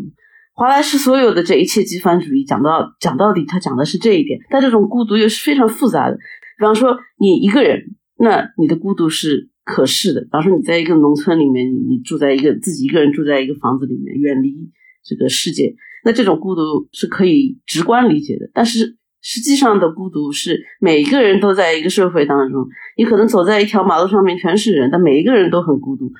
S2: 华莱士所有的这一切极繁主义讲到讲到底，他讲的是这一点。但这种孤独又是非常复杂的。比方说，你一个人，那你的孤独是可视的。比方说，你在一个农村里面，你住在一个自己一个人住在一个房子里面，远离这个世界，那这种孤独是可以直观理解的。但是实际上的孤独是每一个人都在一个社会当中，你可能走在一条马路上面全是人，但每一个人都很孤独，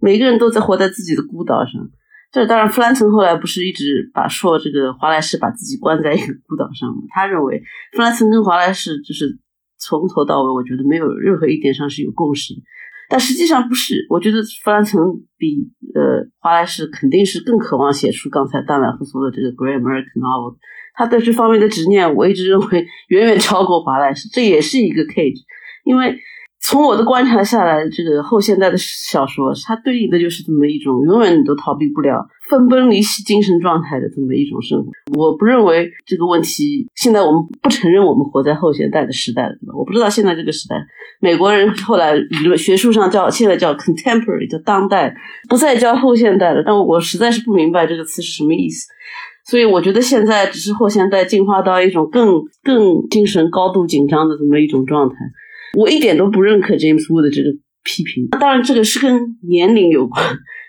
S2: 每一个人都在活在自己的孤岛上。这当然，弗兰岑后来不是一直把说这个华莱士把自己关在一个孤岛上吗？他认为弗兰岑跟华莱士就是从头到尾，我觉得没有任何一点上是有共识的。但实际上不是，我觉得弗兰岑比呃华莱士肯定是更渴望写出刚才丹兰夫说的这个 Great American Novel。他对这方面的执念，我一直认为远远超过华莱士，这也是一个 cage。因为从我的观察下来，这个后现代的小说，它对应的就是这么一种永远你都逃避不了、分崩离析精神状态的这么一种生活。我不认为这个问题，现在我们不承认我们活在后现代的时代了，我不知道现在这个时代，美国人后来学术上叫现在叫 contemporary，叫当代，不再叫后现代了。但我实在是不明白这个词是什么意思。所以我觉得现在只是后现代进化到一种更更精神高度紧张的这么一种状态，我一点都不认可 James Wood 的这个批评。当然，这个是跟年龄有关。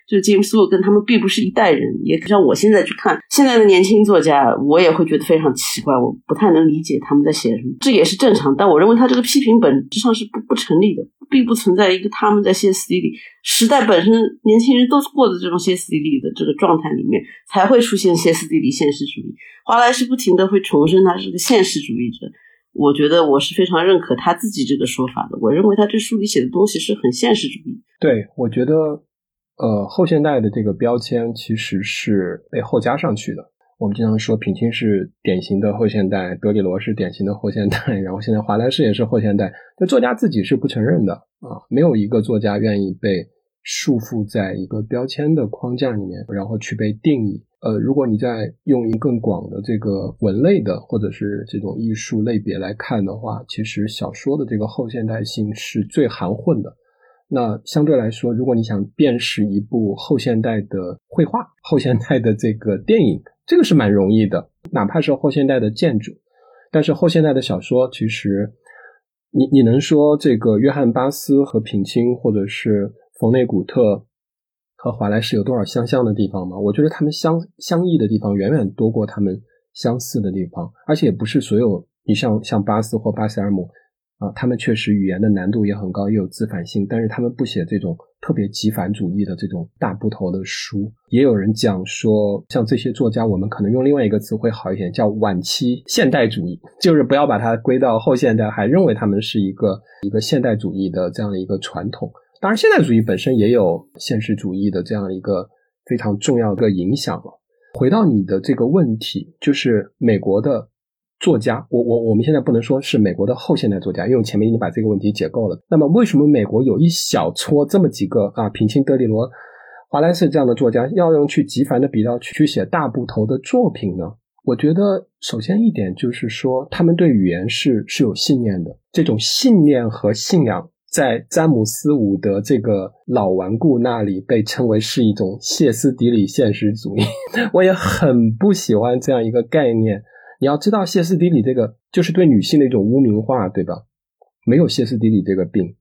S2: 就是 James Wood 跟他们并不是一代人，也像我现在去看现在的年轻作家，我也会觉得非常奇怪，我不太能理解他们在写什么，这也是正常。但我认为他这个批评本质上是不不成立的，并不存在一个他们在歇斯底里时代本身，年轻人都是过的这种歇斯底里的这个状态里面，才会出现歇斯底里现实主义。华莱士不停的会重申他是个现实主义者，我觉得我是非常认可他自己这个说法的。我认为他这书里写的东西是很现实主义。
S1: 对，我觉得。呃，后现代的这个标签其实是被后加上去的。我们经常说品清是典型的后现代，德里罗是典型的后现代，然后现在华莱士也是后现代。那作家自己是不承认的啊，没有一个作家愿意被束缚在一个标签的框架里面，然后去被定义。呃，如果你在用一个更广的这个文类的或者是这种艺术类别来看的话，其实小说的这个后现代性是最含混的。那相对来说，如果你想辨识一部后现代的绘画、后现代的这个电影，这个是蛮容易的。哪怕是后现代的建筑，但是后现代的小说，其实你你能说这个约翰巴斯和品清，或者是冯内古特和华莱士有多少相像的地方吗？我觉得他们相相异的地方远远多过他们相似的地方，而且也不是所有你像像巴斯或巴塞尔姆。啊，他们确实语言的难度也很高，也有自反性，但是他们不写这种特别极反主义的这种大部头的书。也有人讲说，像这些作家，我们可能用另外一个词会好一点，叫晚期现代主义，就是不要把它归到后现代，还认为他们是一个一个现代主义的这样的一个传统。当然，现代主义本身也有现实主义的这样一个非常重要的影响了。回到你的这个问题，就是美国的。作家，我我我们现在不能说是美国的后现代作家，因为我前面已经把这个问题解构了。那么，为什么美国有一小撮这么几个啊，平清、德里罗、华莱士这样的作家，要用去极繁的笔调去写大部头的作品呢？我觉得，首先一点就是说，他们对语言是是有信念的。这种信念和信仰，在詹姆斯·伍德这个老顽固那里被称为是一种歇斯底里现实主义。*laughs* 我也很不喜欢这样一个概念。你要知道，歇斯底里这个就是对女性的一种污名化，对吧？没有歇斯底里这个病，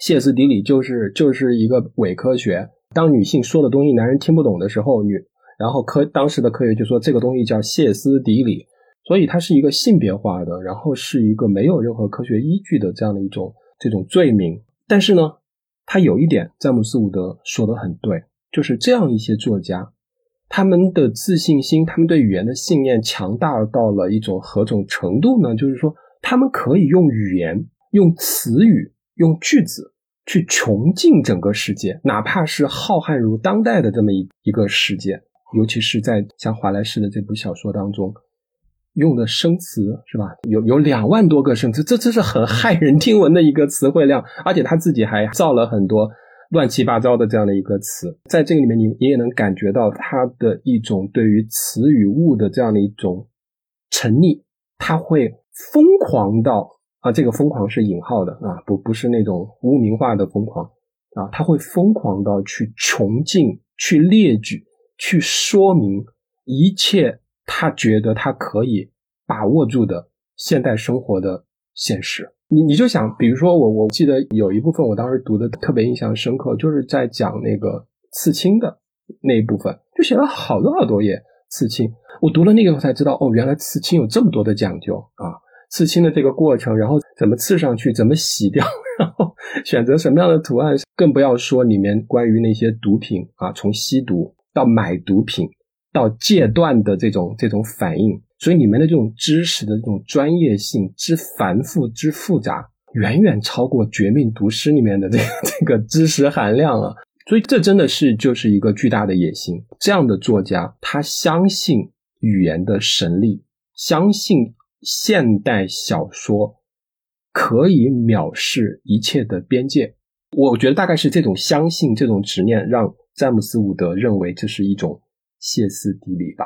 S1: 歇斯底里就是就是一个伪科学。当女性说的东西男人听不懂的时候，女然后科当时的科学就说这个东西叫歇斯底里，所以它是一个性别化的，然后是一个没有任何科学依据的这样的一种这种罪名。但是呢，他有一点，詹姆斯·伍德说的很对，就是这样一些作家。他们的自信心，他们对语言的信念强大到了一种何种程度呢？就是说，他们可以用语言、用词语、用句子去穷尽整个世界，哪怕是浩瀚如当代的这么一一个世界。尤其是在像华莱士的这部小说当中，用的生词是吧？有有两万多个生词，这这是很骇人听闻的一个词汇量，而且他自己还造了很多。乱七八糟的这样的一个词，在这个里面，你你也能感觉到他的一种对于词语物的这样的一种沉溺，他会疯狂到啊，这个疯狂是引号的啊，不不是那种污名化的疯狂啊，他会疯狂到去穷尽、去列举、去说明一切他觉得他可以把握住的现代生活的现实。你你就想，比如说我，我记得有一部分我当时读的特别印象深刻，就是在讲那个刺青的那一部分，就写了好多好多页刺青。我读了那个我才知道，哦，原来刺青有这么多的讲究啊！刺青的这个过程，然后怎么刺上去，怎么洗掉，*laughs* 然后选择什么样的图案，更不要说里面关于那些毒品啊，从吸毒到买毒品到戒断的这种这种反应。所以，里面的这种知识的这种专业性之繁复之复杂，远远超过《绝命毒师》里面的这个 *laughs* 这个知识含量啊！所以，这真的是就是一个巨大的野心。这样的作家，他相信语言的神力，相信现代小说可以藐视一切的边界。我觉得大概是这种相信、这种执念，让詹姆斯·伍德认为这是一种歇斯底里吧。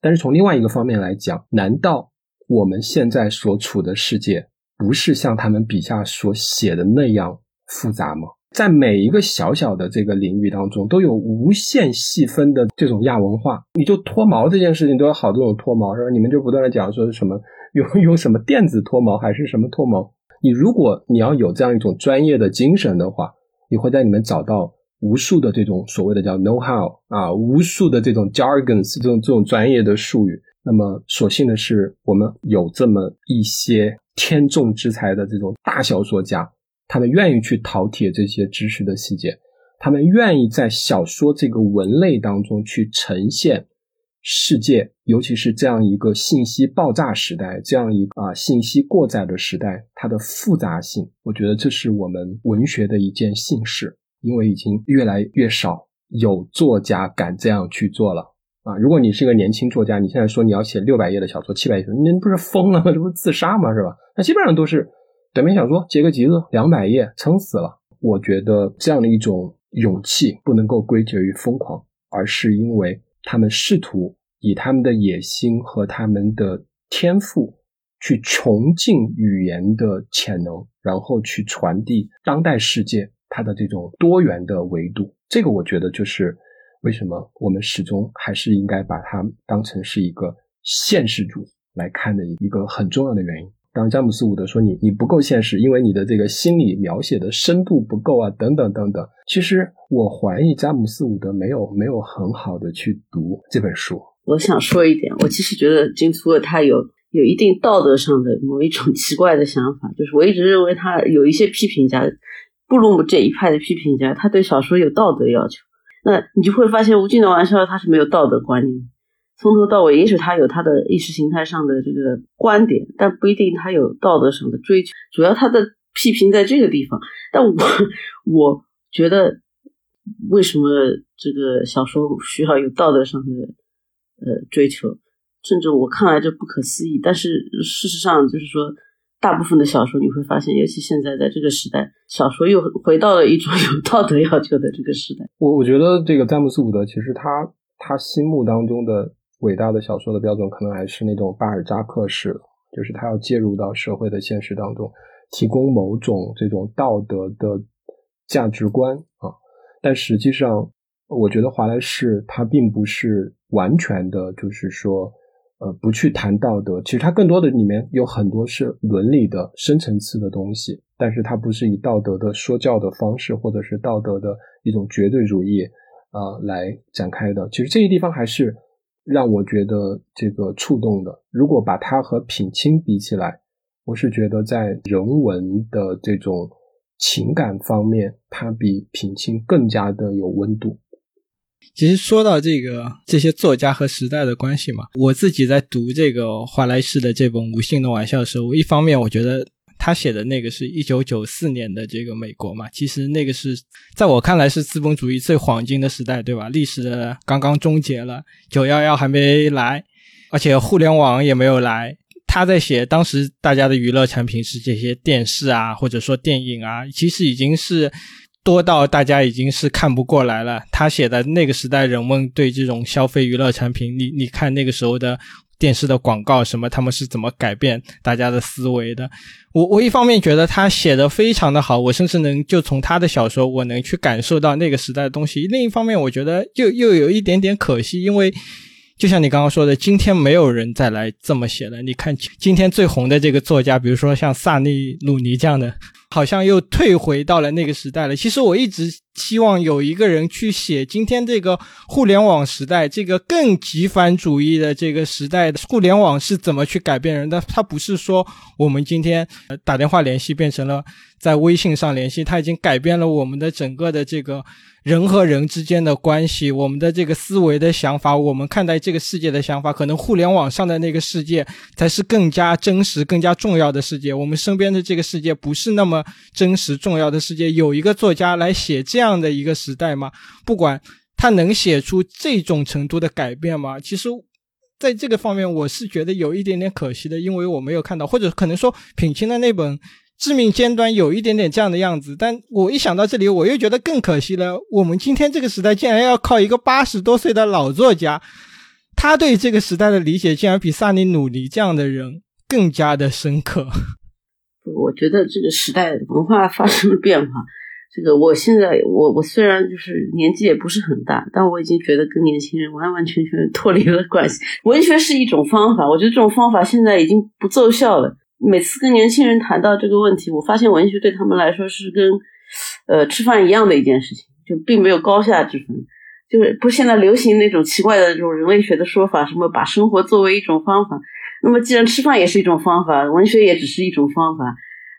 S1: 但是从另外一个方面来讲，难道我们现在所处的世界不是像他们笔下所写的那样复杂吗？在每一个小小的这个领域当中，都有无限细分的这种亚文化。你就脱毛这件事情，都有好多种脱毛，是吧？你们就不断的讲说是什么用 *laughs* 用什么电子脱毛还是什么脱毛？你如果你要有这样一种专业的精神的话，你会在里面找到。无数的这种所谓的叫 know how 啊，无数的这种 jargons 这种这种专业的术语。那么，所幸的是，我们有这么一些天纵之才的这种大小说家，他们愿意去饕餮这些知识的细节，他们愿意在小说这个文类当中去呈现世界，尤其是这样一个信息爆炸时代，这样一啊信息过载的时代，它的复杂性，我觉得这是我们文学的一件幸事。因为已经越来越少有作家敢这样去做了啊。如果你是一个年轻作家，你现在说你要写六百页的小说、七百页，那不是疯了吗？这不是自杀吗？是吧？那基本上都是短篇小说，截个集子，两百页，撑死了。我觉得这样的一种勇气不能够归结于疯狂，而是因为他们试图以他们的野心和他们的天赋去穷尽语言的潜能，然后去传递当代世界它的这种多元的维度。这个我觉得就是为什么我们始终还是应该把它当成是一个现实主义来看的一个很重要的原因。当詹姆斯伍德说你你不够现实，因为你的这个心理描写的深度不够啊，等等等等。其实我怀疑詹姆斯伍德没有没有很好的去读这本书。
S2: 我想说一点，我其实觉得金图尔他有有一定道德上的某一种奇怪的想法，就是我一直认为他有一些批评家，布鲁姆这一派的批评家，他对小说有道德要求。那你就会发现，吴尽的玩笑他是没有道德观念。从头到尾，也许他有他的意识形态上的这个观点，但不一定他有道德上的追求。主要他的批评在这个地方。但我我觉得，为什么这个小说需要有道德上的呃追求？甚至我看来这不可思议。但是事实上，就是说，大部分的小说你会发现，尤其现在在这个时代，小说又回到了一种有道德要求的这个时代。*laughs*
S1: 我我觉得这个詹姆斯伍德其实他他心目当中的。伟大的小说的标准可能还是那种巴尔扎克式，就是他要介入到社会的现实当中，提供某种这种道德的价值观啊。但实际上，我觉得华莱士他并不是完全的，就是说，呃，不去谈道德。其实它更多的里面有很多是伦理的深层次的东西，但是它不是以道德的说教的方式，或者是道德的一种绝对主义啊来展开的。其实这些地方还是。让我觉得这个触动的，如果把它和品清比起来，我是觉得在人文的这种情感方面，它比品清更加的有温度。
S3: 其实说到这个这些作家和时代的关系嘛，我自己在读这个华莱士的这本《无性的玩笑》的时候，我一方面我觉得。他写的那个是一九九四年的这个美国嘛，其实那个是在我看来是资本主义最黄金的时代，对吧？历史的刚刚终结了，九幺幺还没来，而且互联网也没有来。他在写当时大家的娱乐产品是这些电视啊，或者说电影啊，其实已经是多到大家已经是看不过来了。他写的那个时代，人们对这种消费娱乐产品，你你看那个时候的。电视的广告什么，他们是怎么改变大家的思维的？我我一方面觉得他写的非常的好，我甚至能就从他的小说，我能去感受到那个时代的东西。另一方面，我觉得又又有一点点可惜，因为就像你刚刚说的，今天没有人再来这么写了。你看今天最红的这个作家，比如说像萨利鲁尼这样的。好像又退回到了那个时代了。其实我一直希望有一个人去写今天这个互联网时代，这个更极繁主义的这个时代的互联网是怎么去改变人的。他不是说我们今天打电话联系变成了在微信上联系，他已经改变了我们的整个的这个。人和人之间的关系，我们的这个思维的想法，我们看待这个世界的想法，可能互联网上的那个世界才是更加真实、更加重要的世界。我们身边的这个世界不是那么真实、重要的世界。有一个作家来写这样这样的一个时代吗？不管他能写出这种程度的改变吗？其实，在这个方面，我是觉得有一点点可惜的，因为我没有看到，或者可能说品清的那本。致命尖端有一点点这样的样子，但我一想到这里，我又觉得更可惜了。我们今天这个时代竟然要靠一个八十多岁的老作家，他对这个时代的理解竟然比萨尼努尼这样的人更加的深刻。
S2: 我觉得这个时代文化发生了变化。这个我现在我我虽然就是年纪也不是很大，但我已经觉得跟年轻人完完全全脱离了关系。文学是一种方法，我觉得这种方法现在已经不奏效了。每次跟年轻人谈到这个问题，我发现文学对他们来说是跟，呃，吃饭一样的一件事情，就并没有高下之分。就是不现在流行那种奇怪的这种人类学的说法，什么把生活作为一种方法。那么既然吃饭也是一种方法，文学也只是一种方法，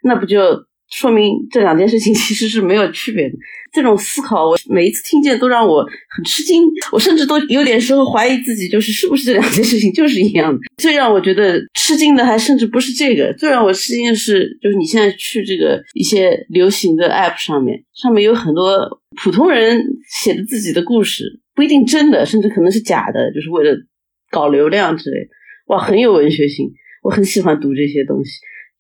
S2: 那不就？说明这两件事情其实是没有区别的。这种思考，我每一次听见都让我很吃惊。我甚至都有点时候怀疑自己，就是是不是这两件事情就是一样的。最让我觉得吃惊的，还甚至不是这个。最让我吃惊的是，就是你现在去这个一些流行的 App 上面，上面有很多普通人写的自己的故事。不一定真的，甚至可能是假的，就是为了搞流量之类。哇，很有文学性，我很喜欢读这些东西。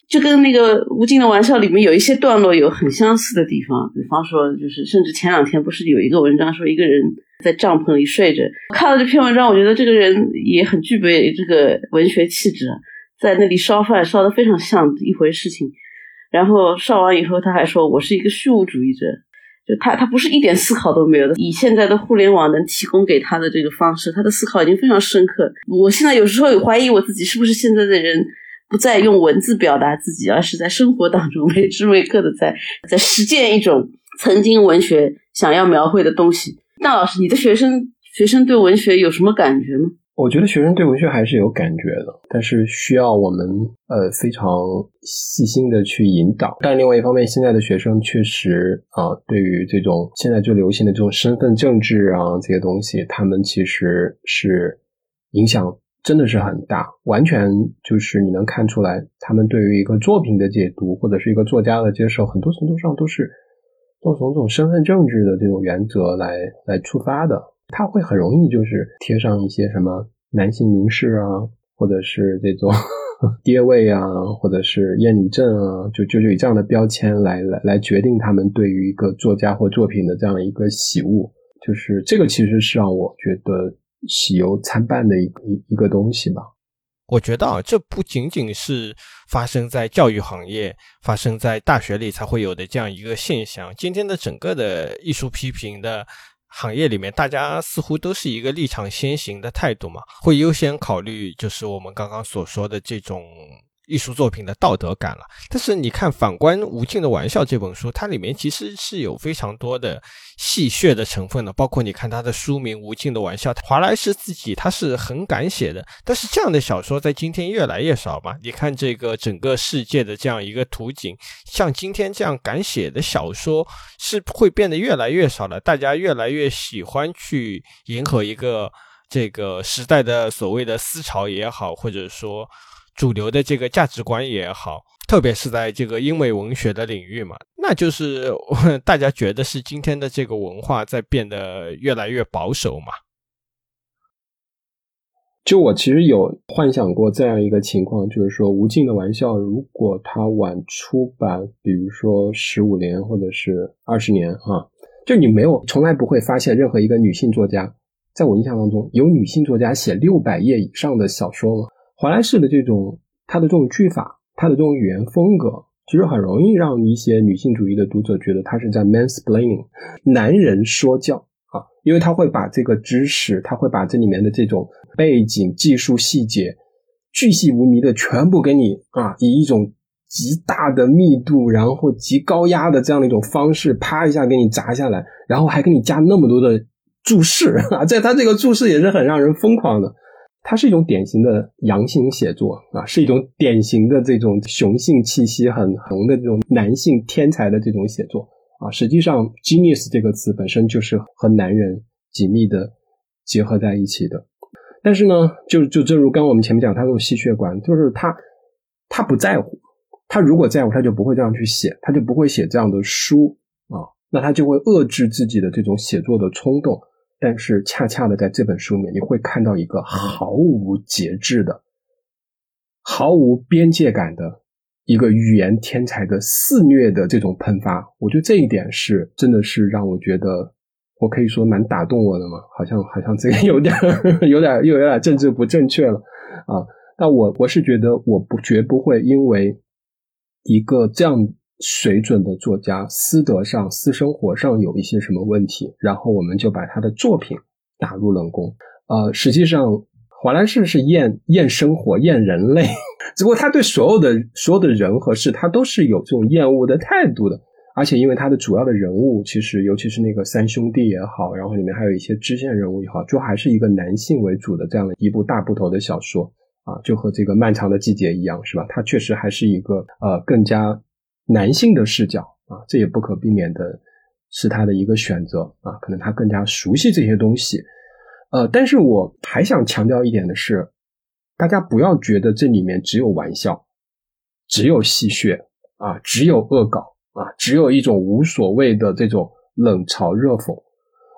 S2: 就跟那个《无尽的玩笑》里面有一些段落有很相似的地方，比方说，就是甚至前两天不是有一个文章说一个人在帐篷里睡着，看了这篇文章，我觉得这个人也很具备这个文学气质，在那里烧饭烧的非常像一回事情。然后烧完以后，他还说我是一个虚无主义者，就他他不是一点思考都没有的。以现在的互联网能提供给他的这个方式，他的思考已经非常深刻。我现在有时候有怀疑我自己是不是现在的人。不再用文字表达自己，而是在生活当中每时每刻的在在实践一种曾经文学想要描绘的东西。大老师，你的学生学生对文学有什么感觉吗？
S1: 我觉得学生对文学还是有感觉的，但是需要我们呃非常细心的去引导。但另外一方面，现在的学生确实啊，对于这种现在最流行的这种身份政治啊这些东西，他们其实是影响。真的是很大，完全就是你能看出来，他们对于一个作品的解读，或者是一个作家的接受，很多程度上都是都从这种身份政治的这种原则来来出发的。他会很容易就是贴上一些什么男性凝视啊，或者是这种 *laughs* 爹味啊，或者是厌女症啊，就就就以这样的标签来来来决定他们对于一个作家或作品的这样一个喜恶。就是这个其实是让我觉得。喜忧参半的一一一个东西吧。
S3: 我觉得啊，这不仅仅是发生在教育行业、发生在大学里才会有的这样一个现象。今天的整个的艺术批评的行业里面，大家似乎都是一个立场先行的态度嘛，会优先考虑就是我们刚刚所说的这种。艺术作品的道德感了，但是你看，反观《无尽的玩笑》这本书，它里面其实是有非常多的戏谑的成分的，包括你看它的书名《无尽的玩笑》，华莱士自己他是很敢写的，但是这样的小说在今天越来越少嘛？你看这个整个世界的这样一个图景，像今天这样敢写的小说是会变得越来越少了，大家越来越喜欢去迎合一个这个时代的所谓的思潮也好，或者说。主流的这个价值观也好，特别是在这个英美文学的领域嘛，那就是 *laughs* 大家觉得是今天的这个文化在变得越来越保守嘛。
S1: 就我其实有幻想过这样一个情况，就是说《无尽的玩笑》如果它晚出版，比如说十五年或者是二十年啊，就你没有从来不会发现任何一个女性作家，在我印象当中有女性作家写六百页以上的小说吗？华莱士的这种，他的这种句法，他的这种语言风格，其实很容易让一些女性主义的读者觉得他是在 mansplaining，男人说教啊，因为他会把这个知识，他会把这里面的这种背景、技术细节，巨细无遗的全部给你啊，以一种极大的密度，然后极高压的这样的一种方式，啪一下给你砸下来，然后还给你加那么多的注释 *laughs* 啊，在他这个注释也是很让人疯狂的。它是一种典型的阳性写作啊，是一种典型的这种雄性气息很浓的这种男性天才的这种写作啊。实际上，genius 这个词本身就是和男人紧密的结合在一起的。但是呢，就就正如刚我们前面讲，他这种吸血管，就是他他不在乎，他如果在乎，他就不会这样去写，他就不会写这样的书啊，那他就会遏制自己的这种写作的冲动。但是恰恰的在这本书里面，你会看到一个毫无节制的、毫无边界感的一个语言天才的肆虐的这种喷发。我觉得这一点是真的是让我觉得，我可以说蛮打动我的嘛。好像好像这个有点 *laughs* 有点又有点政治不正确了啊。那我我是觉得，我不绝不会因为一个这样。水准的作家，私德上、私生活上有一些什么问题，然后我们就把他的作品打入冷宫。呃，实际上，华莱士是厌厌生活、厌人类，*laughs* 只不过他对所有的所有的人和事，他都是有这种厌恶的态度的。而且，因为他的主要的人物，其实尤其是那个三兄弟也好，然后里面还有一些支线人物也好，就还是一个男性为主的这样的一部大部头的小说啊，就和这个漫长的季节一样，是吧？它确实还是一个呃更加。男性的视角啊，这也不可避免的是他的一个选择啊，可能他更加熟悉这些东西，呃，但是我还想强调一点的是，大家不要觉得这里面只有玩笑，只有戏谑啊，只有恶搞啊，只有一种无所谓的这种冷嘲热讽。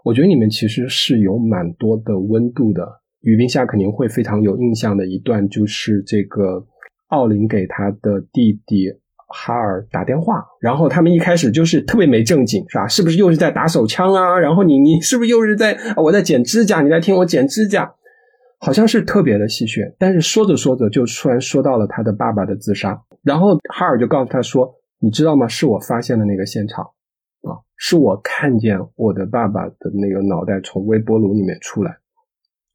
S1: 我觉得里面其实是有蛮多的温度的。雨冰下肯定会非常有印象的一段，就是这个奥林给他的弟弟哈尔打电话，然后他们一开始就是特别没正经，是吧？是不是又是在打手枪啊？然后你你是不是又是在我在剪指甲？你在听我剪指甲？好像是特别的戏谑。但是说着说着就突然说到了他的爸爸的自杀，然后哈尔就告诉他说：“你知道吗？是我发现的那个现场啊，是我看见我的爸爸的那个脑袋从微波炉里面出来。”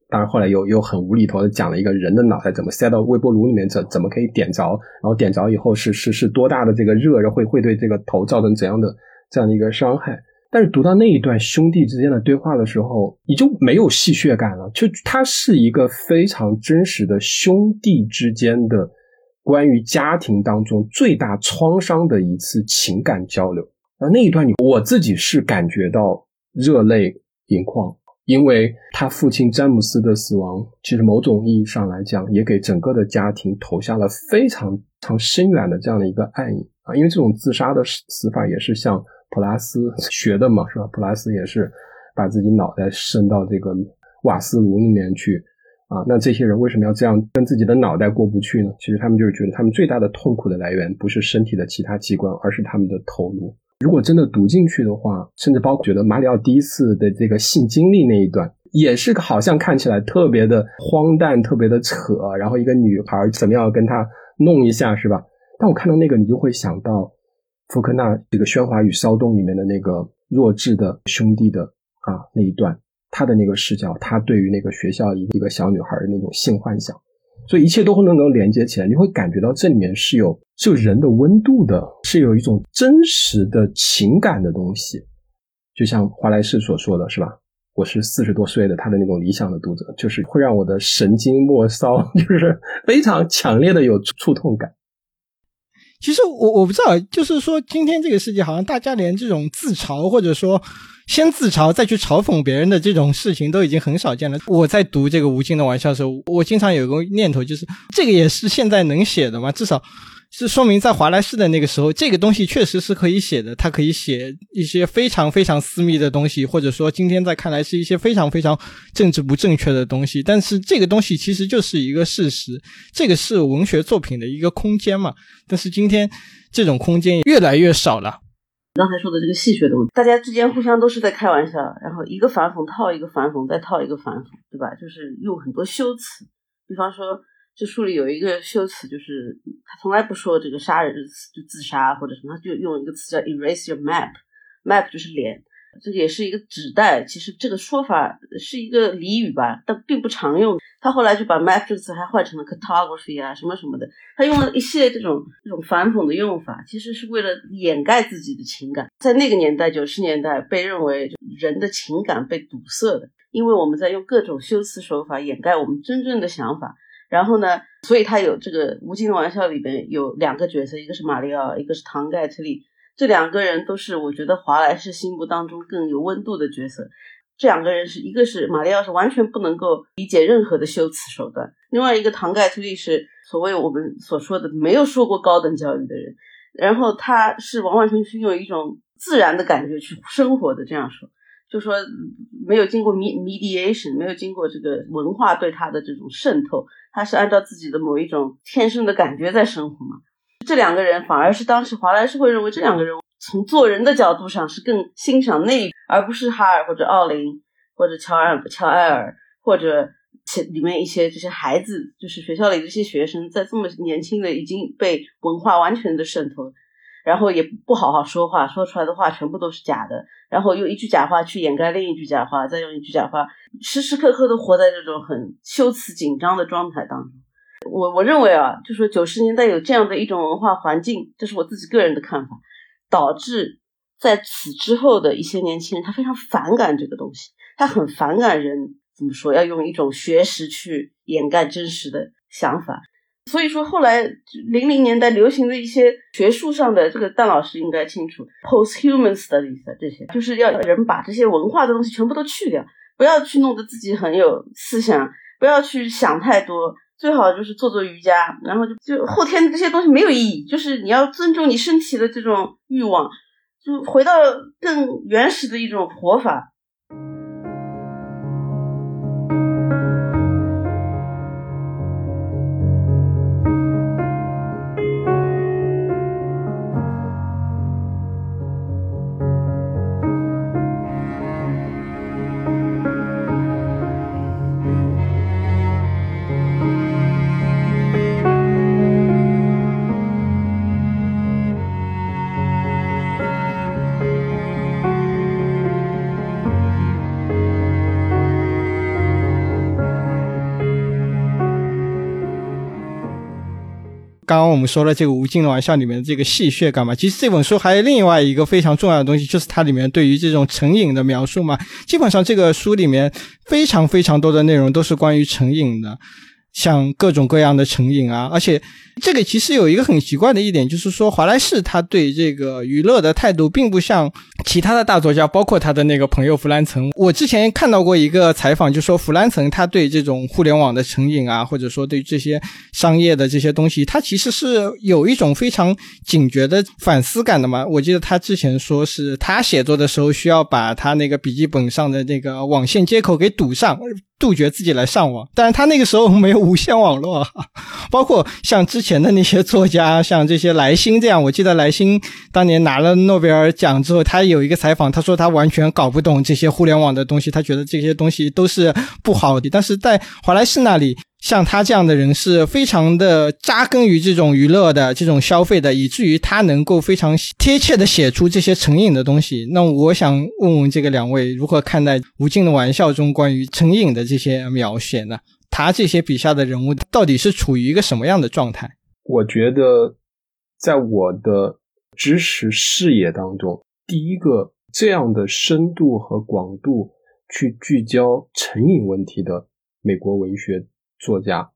S1: 当然，后来又又很无厘头的讲了一个人的脑袋怎么塞到微波炉里面，怎怎么可以点着，然后点着以后是是是多大的这个热，然后会会对这个头造成怎样的这样的一个伤害。但是读到那一段兄弟之间的对话的时候，你就没有戏谑感了，就它是一个非常真实的兄弟之间的关于家庭当中最大创伤的一次情感交流。而那一段，你我自己是感觉到热泪盈眶。因为他父亲詹姆斯的死亡，其实某种意义上来讲，也给整个的家庭投下了非常非常深远的这样的一个暗影啊。因为这种自杀的死法也是像普拉斯学的嘛，是吧？普拉斯也是把自己脑袋伸到这个瓦斯炉里面去啊。那这些人为什么要这样跟自己的脑袋过不去呢？其实他们就是觉得他们最大的痛苦的来源不是身体的其他器官，而是他们的头颅。如果真的读进去的话，甚至包括觉得马里奥第一次的这个性经历那一段，也是好像看起来特别的荒诞、特别的扯。然后一个女孩怎么样跟他弄一下，是吧？但我看到那个，你就会想到福克纳这个《喧哗与骚动》里面的那个弱智的兄弟的啊那一段，他的那个视角，他对于那个学校一个小女孩的那种性幻想。所以一切都会能够连接起来，你会感觉到这里面是有是人的温度的，是有一种真实的情感的东西。就像华莱士所说的是吧？我是四十多岁的他的那种理想的读者，就是会让我的神经末梢 *laughs* 就是非常强烈的有触痛感。
S3: 其实我我不知道，就是说今天这个世界好像大家连这种自嘲或者说。先自嘲再去嘲讽别人的这种事情都已经很少见了。我在读这个吴京的玩笑的时候，我经常有个念头，就是这个也是现在能写的吗？至少是说明在华莱士的那个时候，这个东西确实是可以写的。他可以写一些非常非常私密的东西，或者说今天在看来是一些非常非常政治不正确的东西。但是这个东西其实就是一个事实，这个是文学作品的一个空间嘛。但是今天这种空间越来越少了。
S2: 刚才说的这个戏谑的问题，大家之间互相都是在开玩笑，然后一个反讽套一个反讽，再套一个反讽，对吧？就是用很多修辞，比方说，这书里有一个修辞，就是他从来不说这个杀人就自杀或者什么，他就用一个词叫 erase your map，map 就是脸。这个也是一个指代，其实这个说法是一个俚语吧，但并不常用。他后来就把 map 这个词还换成了 cartography 啊，什么什么的。他用了一系列这种这种反讽的用法，其实是为了掩盖自己的情感。在那个年代，九十年代被认为人的情感被堵塞的，因为我们在用各种修辞手法掩盖我们真正的想法。然后呢，所以他有这个《无尽的玩笑》里边有两个角色，一个是马里奥，一个是唐盖特利。这两个人都是我觉得华莱士心目当中更有温度的角色。这两个人是一个是马里奥，是完全不能够理解任何的修辞手段；另外一个唐盖特利是所谓我们所说的没有受过高等教育的人，然后他是完完全全用一种自然的感觉去生活的。这样说，就说没有经过 mediation，没有经过这个文化对他的这种渗透，他是按照自己的某一种天生的感觉在生活嘛。这两个人反而是当时华莱士会认为这两个人从做人的角度上是更欣赏那，而不是哈尔或者奥林或者乔尔乔埃尔或者其里面一些这些孩子，就是学校里的这些学生，在这么年轻的已经被文化完全的渗透，然后也不好好说话，说出来的话全部都是假的，然后用一句假话去掩盖另一句假话，再用一句假话，时时刻刻都活在这种很修辞紧张的状态当中。我我认为啊，就说九十年代有这样的一种文化环境，这是我自己个人的看法，导致在此之后的一些年轻人，他非常反感这个东西，他很反感人怎么说，要用一种学识去掩盖真实的想法。所以说，后来零零年代流行的一些学术上的，这个邓老师应该清楚，posthuman studies 这些，就是要人把这些文化的东西全部都去掉，不要去弄得自己很有思想，不要去想太多。最好就是做做瑜伽，然后就就后天这些东西没有意义，就是你要尊重你身体的这种欲望，就回到更原始的一种活法。
S3: 刚刚我们说了这个《无尽的玩笑》里面的这个戏谑感嘛，其实这本书还有另外一个非常重要的东西，就是它里面对于这种成瘾的描述嘛。基本上这个书里面非常非常多的内容都是关于成瘾的。像各种各样的成瘾啊，而且这个其实有一个很奇怪的一点，就是说华莱士他对这个娱乐的态度，并不像其他的大作家，包括他的那个朋友弗兰岑。我之前看到过一个采访，就说弗兰岑他对这种互联网的成瘾啊，或者说对这些商业的这些东西，他其实是有一种非常警觉的反思感的嘛。我记得他之前说是他写作的时候需要把他那个笔记本上的那个网线接口给堵上。杜绝自己来上网，但是他那个时候没有无线网络，包括像之前的那些作家，像这些莱辛这样，我记得莱辛当年拿了诺贝尔奖之后，他有一个采访，他说他完全搞不懂这些互联网的东西，他觉得这些东西都是不好的，但是在华莱士那里。像他这样的人是非常的扎根于这种娱乐的这种消费的，以至于他能够非常贴切的写出这些成瘾的东西。那我想问问这个两位如何看待《无尽的玩笑》中关于成瘾的这些描写呢？他这些笔下的人物到底是处于一个什么样的状态？
S1: 我觉得，在我的知识视野当中，第一个这样的深度和广度去聚焦成瘾问题的美国文学。作家，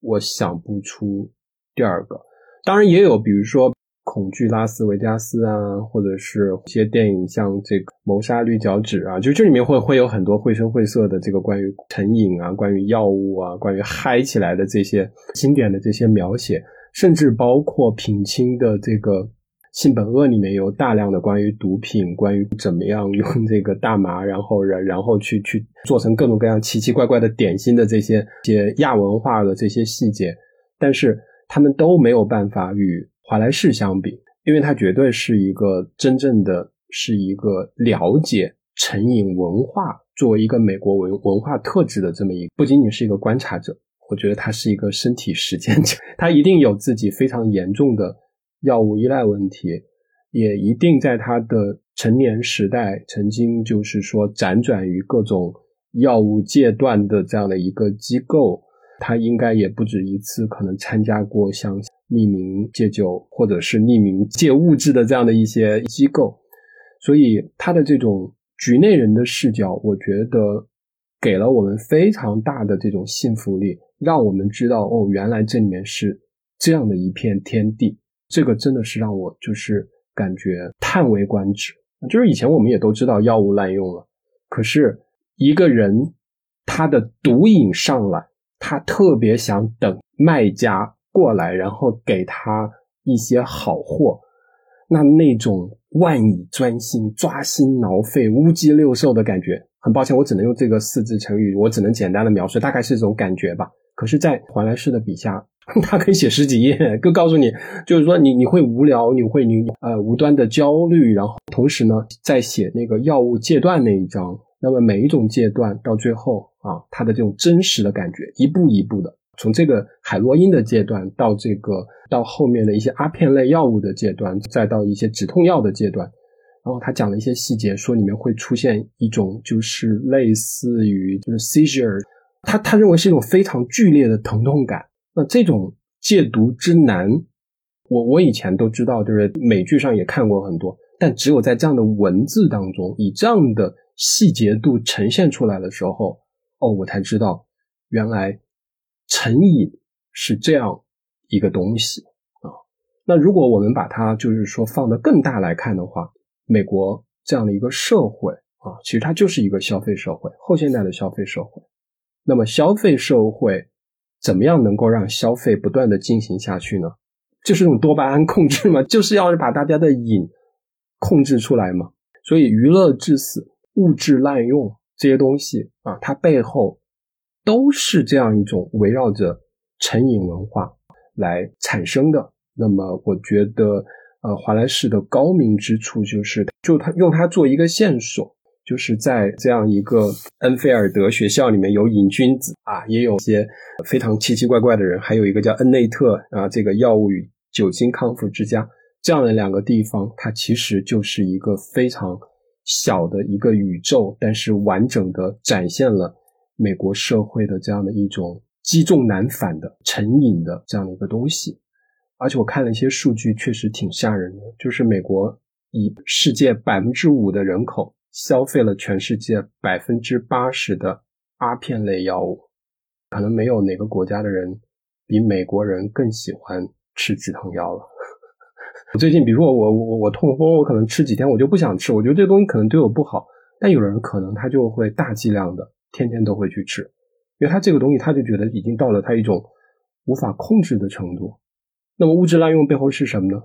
S1: 我想不出第二个。当然也有，比如说《恐惧拉斯维加斯》啊，或者是一些电影，像这个《谋杀绿脚趾》啊，就这里面会会有很多绘声绘色的这个关于成瘾啊、关于药物啊、关于嗨起来的这些经典的这些描写，甚至包括品清的这个。性本恶里面有大量的关于毒品，关于怎么样用这个大麻，然后然然后去去做成各种各样奇奇怪怪的点心的这些些亚文化的这些细节，但是他们都没有办法与华莱士相比，因为他绝对是一个真正的是一个了解成瘾文化作为一个美国文文化特质的这么一个，不仅仅是一个观察者，我觉得他是一个身体实践者，*laughs* 他一定有自己非常严重的。药物依赖问题，也一定在他的成年时代曾经就是说辗转于各种药物戒断的这样的一个机构，他应该也不止一次可能参加过像匿名戒酒或者是匿名戒物质的这样的一些机构，所以他的这种局内人的视角，我觉得给了我们非常大的这种信服力，让我们知道哦，原来这里面是这样的一片天地。这个真的是让我就是感觉叹为观止。就是以前我们也都知道药物滥用了，可是一个人他的毒瘾上来，他特别想等卖家过来，然后给他一些好货，那那种万蚁专心、抓心挠肺、乌鸡六兽的感觉，很抱歉，我只能用这个四字成语，我只能简单的描述，大概是这种感觉吧。可是，在华莱士的笔下。*laughs* 他可以写十几页，就告诉你，就是说你你会无聊，你会你呃无端的焦虑，然后同时呢，在写那个药物戒断那一章，那么每一种戒断到最后啊，他的这种真实的感觉，一步一步的，从这个海洛因的阶段到这个到后面的一些阿片类药物的阶段，再到一些止痛药的阶段，然后他讲了一些细节，说里面会出现一种就是类似于就是 seizure，他他认为是一种非常剧烈的疼痛感。那这种戒毒之难，我我以前都知道，就是美剧上也看过很多，但只有在这样的文字当中，以这样的细节度呈现出来的时候，哦，我才知道原来成瘾是这样一个东西啊。那如果我们把它就是说放得更大来看的话，美国这样的一个社会啊，其实它就是一个消费社会，后现代的消费社会。那么消费社会。怎么样能够让消费不断的进行下去呢？就是用多巴胺控制嘛，就是要把大家的瘾控制出来嘛。所以娱乐致死、物质滥用这些东西啊，它背后都是这样一种围绕着成瘾文化来产生的。那么，我觉得呃，华莱士的高明之处就是，就他用它做一个线索。就是在这样一个恩菲尔德学校里面有瘾君子啊，也有些非常奇奇怪怪的人，还有一个叫恩内特啊，这个药物与酒精康复之家这样的两个地方，它其实就是一个非常小的一个宇宙，但是完整的展现了美国社会的这样的一种积重难返的成瘾的这样的一个东西而且我看了一些数据，确实挺吓人的。就是美国以世界百分之五的人口消费了全世界百分之八十的阿片类药物，可能没有哪个国家的人比美国人更喜欢吃止疼药了。我最近，比如说我我我痛风，我可能吃几天我就不想吃，我觉得这东西可能对我不好。但有人可能他就会大剂量的天天都会去吃，因为他这个东西他就觉得已经到了他一种无法控制的程度。那么物质滥用背后是什么呢？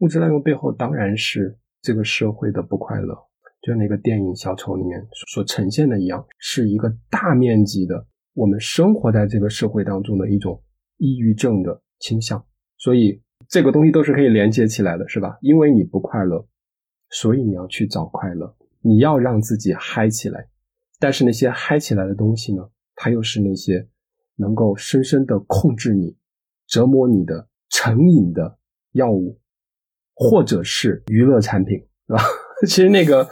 S1: 物质滥用背后当然是这个社会的不快乐，就像那个电影《小丑》里面所呈现的一样，是一个大面积的我们生活在这个社会当中的一种抑郁症的倾向。所以这个东西都是可以连接起来的，是吧？因为你不快乐，所以你要去找快乐，你要让自己嗨起来。但是那些嗨起来的东西呢，它又是那些能够深深的控制你、折磨你的。成瘾的药物，或者是娱乐产品，是吧？*laughs* 其实那个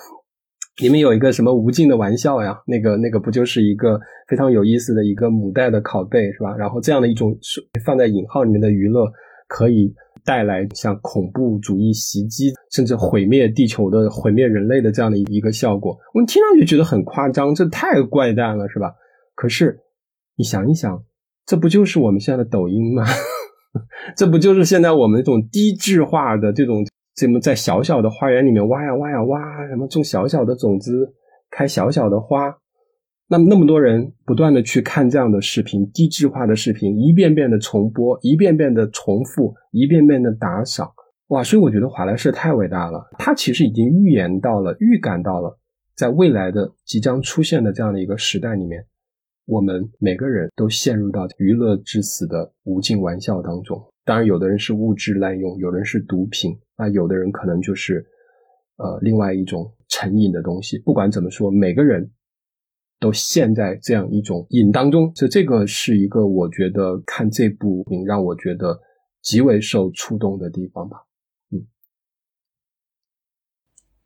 S1: 里面有一个什么无尽的玩笑呀，那个那个不就是一个非常有意思的一个母带的拷贝，是吧？然后这样的一种放在引号里面的娱乐，可以带来像恐怖主义袭击，甚至毁灭地球的、毁灭人类的这样的一个效果。我们听上去觉得很夸张，这太怪诞了，是吧？可是你想一想，这不就是我们现在的抖音吗？*laughs* 这不就是现在我们这种低质化的这种，什么在小小的花园里面挖呀挖呀挖，什么种小小的种子，开小小的花，那么那么多人不断的去看这样的视频，低质化的视频，一遍遍的重播，一遍遍的重复，一遍遍的打赏，哇！所以我觉得华莱士太伟大了，他其实已经预言到了，预感到了，在未来的即将出现的这样的一个时代里面。我们每个人都陷入到娱乐至死的无尽玩笑当中。当然，有的人是物质滥用，有人是毒品，那有的人可能就是呃另外一种成瘾的东西。不管怎么说，每个人都陷在这样一种瘾当中。这这个是一个我觉得看这部影让我觉得极为受触动的地方吧。
S2: 嗯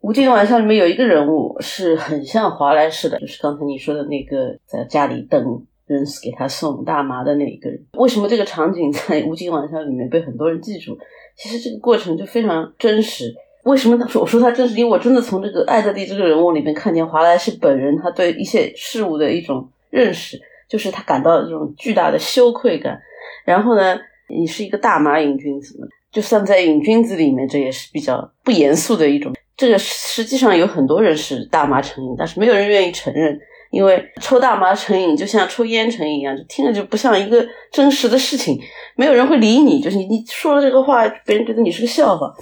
S2: 无尽的玩笑里面有一个人物是很像华莱士的，就是刚才你说的那个在家里等人给他送大麻的那一个人。为什么这个场景在无尽玩笑里面被很多人记住？其实这个过程就非常真实。为什么他说我说他真实？因为我真的从这个艾德利这个人物里面看见华莱士本人他对一些事物的一种认识，就是他感到这种巨大的羞愧感。然后呢，你是一个大麻瘾君子，就算在瘾君子里面，这也是比较不严肃的一种。这个实际上有很多人是大麻成瘾，但是没有人愿意承认，因为抽大麻成瘾就像抽烟成瘾一样，就听着就不像一个真实的事情，没有人会理你，就是你你说了这个话，别人觉得你是个笑话。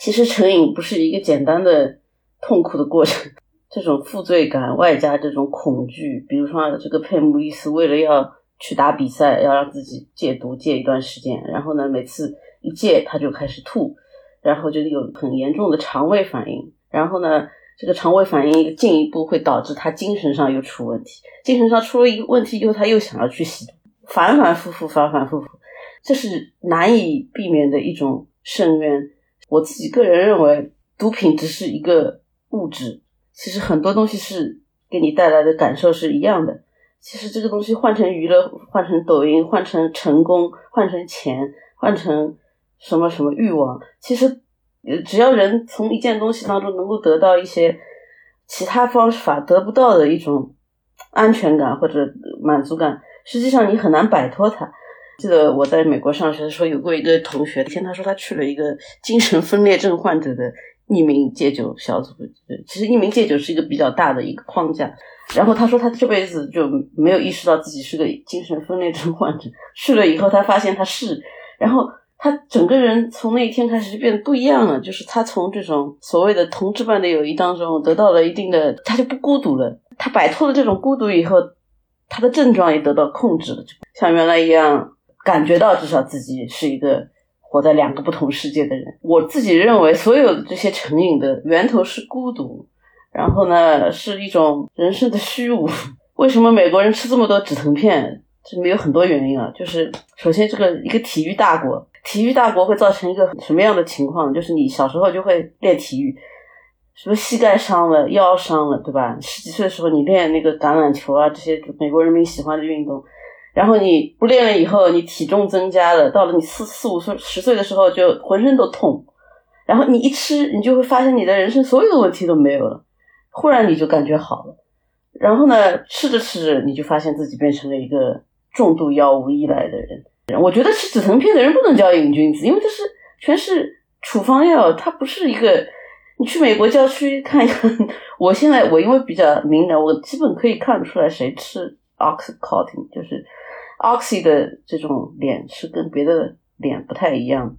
S2: 其实成瘾不是一个简单的痛苦的过程，这种负罪感外加这种恐惧，比如说这个佩姆利斯为了要去打比赛，要让自己戒毒戒一段时间，然后呢，每次一戒他就开始吐。然后就有很严重的肠胃反应，然后呢，这个肠胃反应进一步会导致他精神上又出问题，精神上出了一个问题以后，他又想要去吸毒，反反复复，反反复复，这是难以避免的一种深渊。我自己个人认为，毒品只是一个物质，其实很多东西是给你带来的感受是一样的。其实这个东西换成娱乐，换成抖音，换成成功，换成钱，换成。什么什么欲望？其实，只要人从一件东西当中能够得到一些其他方法得不到的一种安全感或者满足感，实际上你很难摆脱它。记得我在美国上学的时候，有过一个同学，听他说他去了一个精神分裂症患者的匿名戒酒小组。其实匿名戒酒是一个比较大的一个框架。然后他说他这辈子就没有意识到自己是个精神分裂症患者，去了以后他发现他是，然后。他整个人从那一天开始就变得不一样了，就是他从这种所谓的同志般的友谊当中得到了一定的，他就不孤独了。他摆脱了这种孤独以后，他的症状也得到控制了，就像原来一样，感觉到至少自己是一个活在两个不同世界的人。我自己认为，所有的这些成瘾的源头是孤独，然后呢，是一种人生的虚无。*laughs* 为什么美国人吃这么多止疼片？这里面有很多原因啊，就是首先这个一个体育大国。体育大国会造成一个什么样的情况？就是你小时候就会练体育，什么膝盖伤了、腰伤了，对吧？十几岁的时候你练那个橄榄球啊，这些美国人民喜欢的运动，然后你不练了以后，你体重增加了，到了你四四五岁、十岁的时候，就浑身都痛。然后你一吃，你就会发现你的人生所有的问题都没有了，忽然你就感觉好了。然后呢，吃着吃着，你就发现自己变成了一个重度药物依赖的人。我觉得吃止疼片的人不能叫瘾君子，因为这是全是处方药，它不是一个。你去美国郊区看一看，我现在我因为比较敏感，我基本可以看得出来谁吃 oxycontin，就是 oxy 的这种脸是跟别的脸不太一样。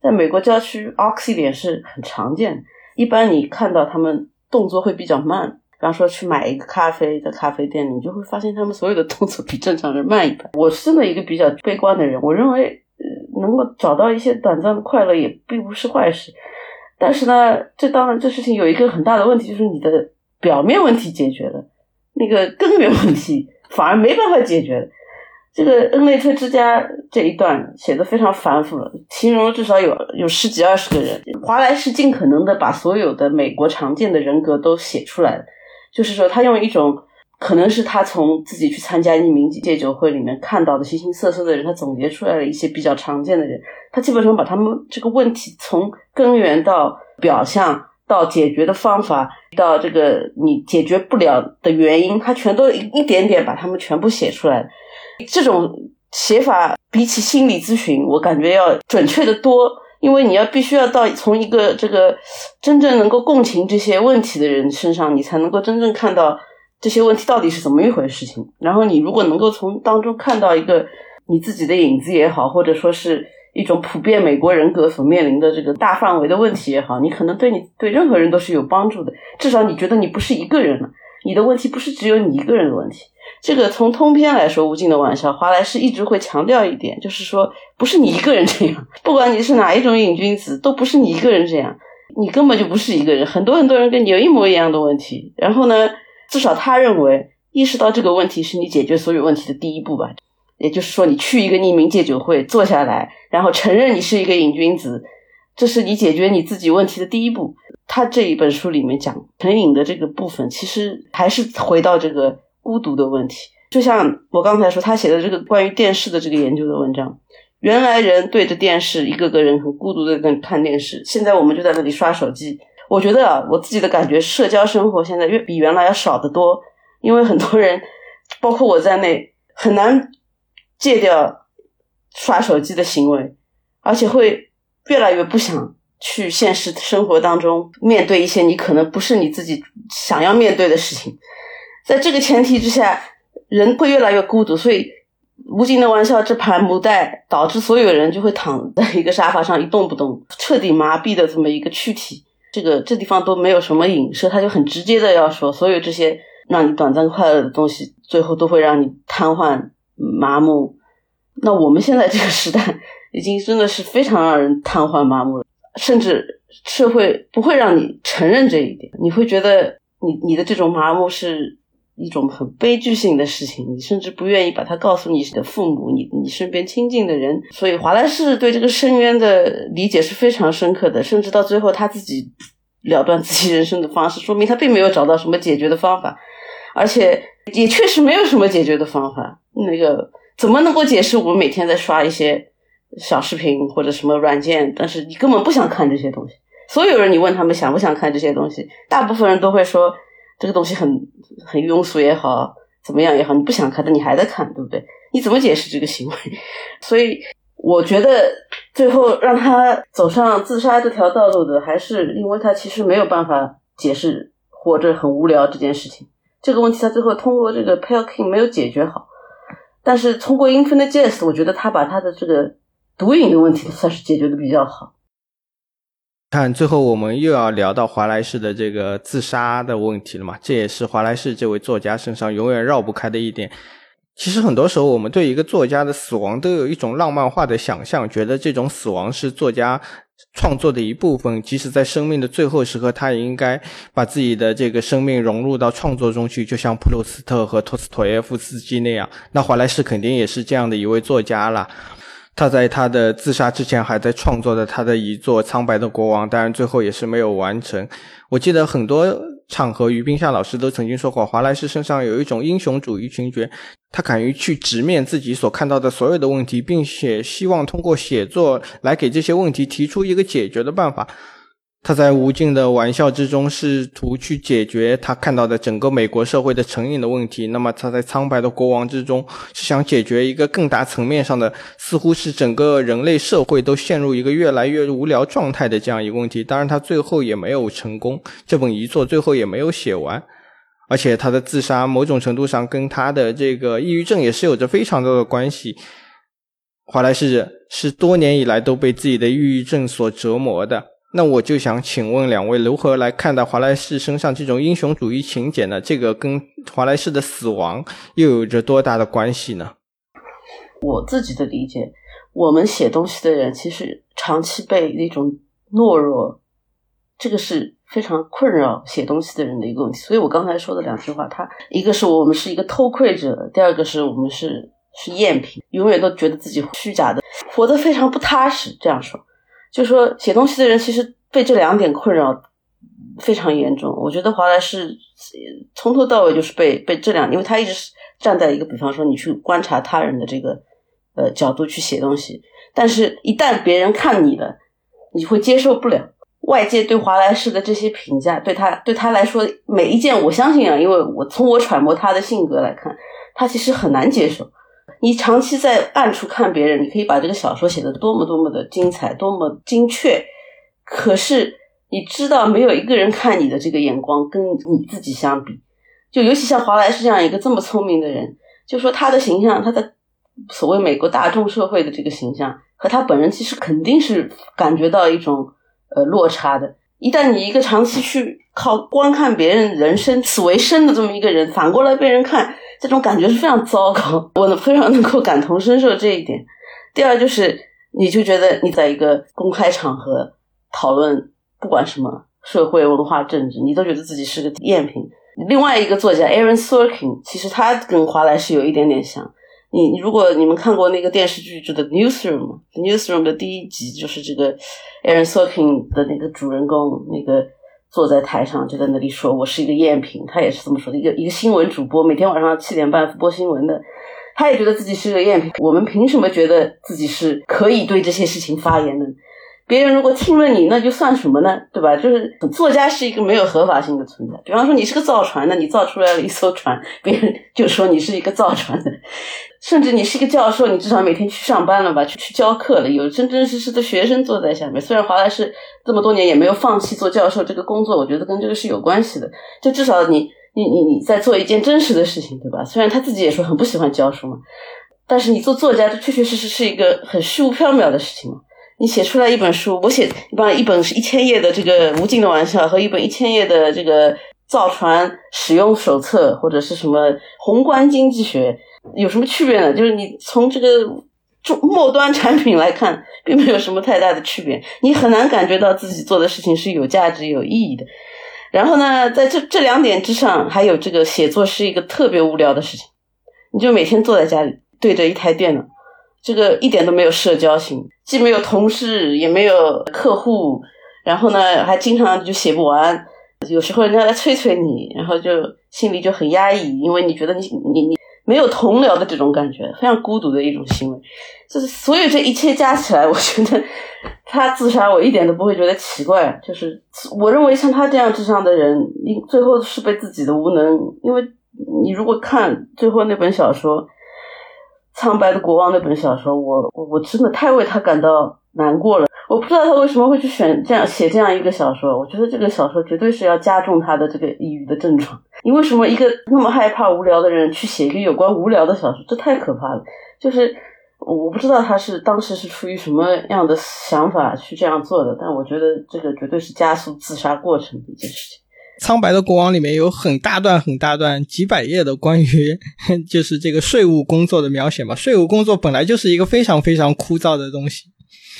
S2: 在美国郊区，oxy 脸是很常见，一般你看到他们动作会比较慢。比方说去买一个咖啡，在咖啡店里，你就会发现他们所有的动作比正常人慢一半。我是真的一个比较悲观的人，我认为呃能够找到一些短暂的快乐也并不是坏事。但是呢，这当然这事情有一个很大的问题，就是你的表面问题解决了，那个根源问题反而没办法解决了。这个恩内特之家这一段写的非常繁复了，形容至少有有十几二十个人。华莱士尽可能的把所有的美国常见的人格都写出来，就是说他用一种可能是他从自己去参加匿名戒酒会里面看到的形形色色的人，他总结出来了一些比较常见的人，他基本上把他们这个问题从根源到表象到解决的方法到这个你解决不了的原因，他全都一点点把他们全部写出来。这种写法比起心理咨询，我感觉要准确的多，因为你要必须要到从一个这个真正能够共情这些问题的人身上，你才能够真正看到这些问题到底是怎么一回事情。然后你如果能够从当中看到一个你自己的影子也好，或者说是一种普遍美国人格所面临的这个大范围的问题也好，你可能对你对任何人都是有帮助的。至少你觉得你不是一个人了，你的问题不是只有你一个人的问题。这个从通篇来说，无尽的玩笑，华莱士一直会强调一点，就是说，不是你一个人这样，不管你是哪一种瘾君子，都不是你一个人这样，你根本就不是一个人，很多很多人跟你有一模一样的问题。然后呢，至少他认为，意识到这个问题是你解决所有问题的第一步吧。也就是说，你去一个匿名戒酒会坐下来，然后承认你是一个瘾君子，这是你解决你自己问题的第一步。他这一本书里面讲成瘾的这个部分，其实还是回到这个。孤独的问题，就像我刚才说，他写的这个关于电视的这个研究的文章。原来人对着电视，一个个人很孤独的在看电视，现在我们就在那里刷手机。我觉得啊，我自己的感觉，社交生活现在越比原来要少得多，因为很多人，*laughs* 包括我在内，很难戒掉刷手机的行为，而且会越来越不想去现实生活当中面对一些你可能不是你自己想要面对的事情。在这个前提之下，人会越来越孤独，所以无尽的玩笑这盘母带导致所有人就会躺在一个沙发上一动不动，彻底麻痹的这么一个躯体。这个这地方都没有什么影射，他就很直接的要说，所有这些让你短暂快乐的东西，最后都会让你瘫痪麻木。那我们现在这个时代已经真的是非常让人瘫痪麻木了，甚至社会不会让你承认这一点，你会觉得你你的这种麻木是。一种很悲剧性的事情，你甚至不愿意把它告诉你的父母，你你身边亲近的人。所以华莱士对这个深渊的理解是非常深刻的，甚至到最后他自己了断自己人生的方式，说明他并没有找到什么解决的方法，而且也确实没有什么解决的方法。那个怎么能够解释我们每天在刷一些小视频或者什么软件，但是你根本不想看这些东西？所有人你问他们想不想看这些东西，大部分人都会说。这个东西很很庸俗也好，怎么样也好，你不想看，但你还在看，对不对？你怎么解释这个行为？*laughs* 所以我觉得最后让他走上自杀这条道路的，还是因为他其实没有办法解释活着很无聊这件事情。这个问题他最后通过这个 Pale King 没有解决好，但是通过 Infinite Jest，我觉得他把他的这个毒瘾的问题算是解决的比较好。
S4: 看，最后我们又要聊到华莱士的这个自杀的问题了嘛？这也是华莱士这位作家身上永远绕不开的一点。其实很多时候，我们对一个作家的死亡都有一种浪漫化的想象，觉得这种死亡是作家创作的一部分。即使在生命的最后时刻，他也应该把自己的这个生命融入到创作中去，就像普鲁斯特和托斯托耶夫斯基那样。那华莱士肯定也是这样的一位作家了。他在他的自杀之前还在创作的他的一座《苍白的国王》，当然最后也是没有完成。我记得很多场合，于冰夏老师都曾经说过，华莱士身上有一种英雄主义情节，他敢于去直面自己所看到的所有的问题，并且希望通过写作来给这些问题提出一个解决的办法。他在无尽的玩笑之中试图去解决他看到的整个美国社会的成瘾的问题。那么他在苍白的国王之中是想解决一个更大层面上的，似乎是整个人类社会都陷入一个越来越无聊状态的这样一个问题。当然，他最后也没有成功，这本遗作最后也没有写完。而且他的自杀某种程度上跟他的这个抑郁症也是有着非常多的关系。华莱士是多年以来都被自己的抑郁症所折磨的。那我就想请问两位，如何来看待华莱士身上这种英雄主义情节呢？这个跟华莱士的死亡又有着多大的关系呢？
S2: 我自己的理解，我们写东西的人其实长期被那种懦弱，这个是非常困扰写东西的人的一个问题。所以我刚才说的两句话，他一个是我们是一个偷窥者，第二个是我们是是赝品，永远都觉得自己虚假的，活得非常不踏实。这样说。就说写东西的人其实被这两点困扰非常严重。我觉得华莱士从头到尾就是被被这两，因为他一直是站在一个比方说你去观察他人的这个呃角度去写东西，但是一旦别人看你了，你会接受不了外界对华莱士的这些评价，对他对他来说每一件，我相信啊，因为我从我揣摩他的性格来看，他其实很难接受。你长期在暗处看别人，你可以把这个小说写的多么多么的精彩，多么精确。可是你知道，没有一个人看你的这个眼光跟你自己相比。就尤其像华莱士这样一个这么聪明的人，就说他的形象，他的所谓美国大众社会的这个形象，和他本人其实肯定是感觉到一种呃落差的。一旦你一个长期去靠观看别人人生此为生的这么一个人，反过来被人看。这种感觉是非常糟糕，我非常能够感同身受这一点。第二就是，你就觉得你在一个公开场合讨论不管什么社会、文化、政治，你都觉得自己是个赝品。另外一个作家 Aaron Sorkin，其实他跟华莱士有一点点像。你如果你们看过那个电视剧，就《The Newsroom》，《Newsroom》的第一集就是这个 Aaron Sorkin 的那个主人公那个。坐在台上就在那里说：“我是一个赝品。”他也是这么说的。一个一个新闻主播，每天晚上七点半播新闻的，他也觉得自己是个赝品。我们凭什么觉得自己是可以对这些事情发言的？别人如果听了你，那就算什么呢？对吧？就是作家是一个没有合法性的存在。比方说，你是个造船的，你造出来了一艘船，别人就说你是一个造船的。甚至你是一个教授，你至少每天去上班了吧？去去教课了，有真真实实的学生坐在下面。虽然华莱士这么多年也没有放弃做教授这个工作，我觉得跟这个是有关系的。就至少你你你你在做一件真实的事情，对吧？虽然他自己也说很不喜欢教书嘛，但是你做作家，这确确实实是一个很虚无缥缈的事情嘛。你写出来一本书，我写一般一本是一千页的这个无尽的玩笑，和一本一千页的这个造船使用手册，或者是什么宏观经济学，有什么区别呢？就是你从这个中末端产品来看，并没有什么太大的区别，你很难感觉到自己做的事情是有价值、有意义的。然后呢，在这这两点之上，还有这个写作是一个特别无聊的事情，你就每天坐在家里对着一台电脑。这个一点都没有社交性，既没有同事，也没有客户，然后呢，还经常就写不完。有时候人家来催催你，然后就心里就很压抑，因为你觉得你你你没有同僚的这种感觉，非常孤独的一种行为。就是所有这一切加起来，*laughs* 我觉得他自杀，我一点都不会觉得奇怪。就是我认为像他这样智商的人，最后是被自己的无能，因为你如果看最后那本小说。苍白的国王那本小说，我我我真的太为他感到难过了。我不知道他为什么会去选这样写这样一个小说。我觉得这个小说绝对是要加重他的这个抑郁的症状。*laughs* 你为什么一个那么害怕无聊的人去写一个有关无聊的小说？这太可怕了。就是我不知道他是当时是出于什么样的想法去这样做的，但我觉得这个绝对是加速自杀过程的一件事情。
S3: 苍白的国王里面有很大段很大段几百页的关于 *laughs* 就是这个税务工作的描写嘛，税务工作本来就是一个非常非常枯燥的东西，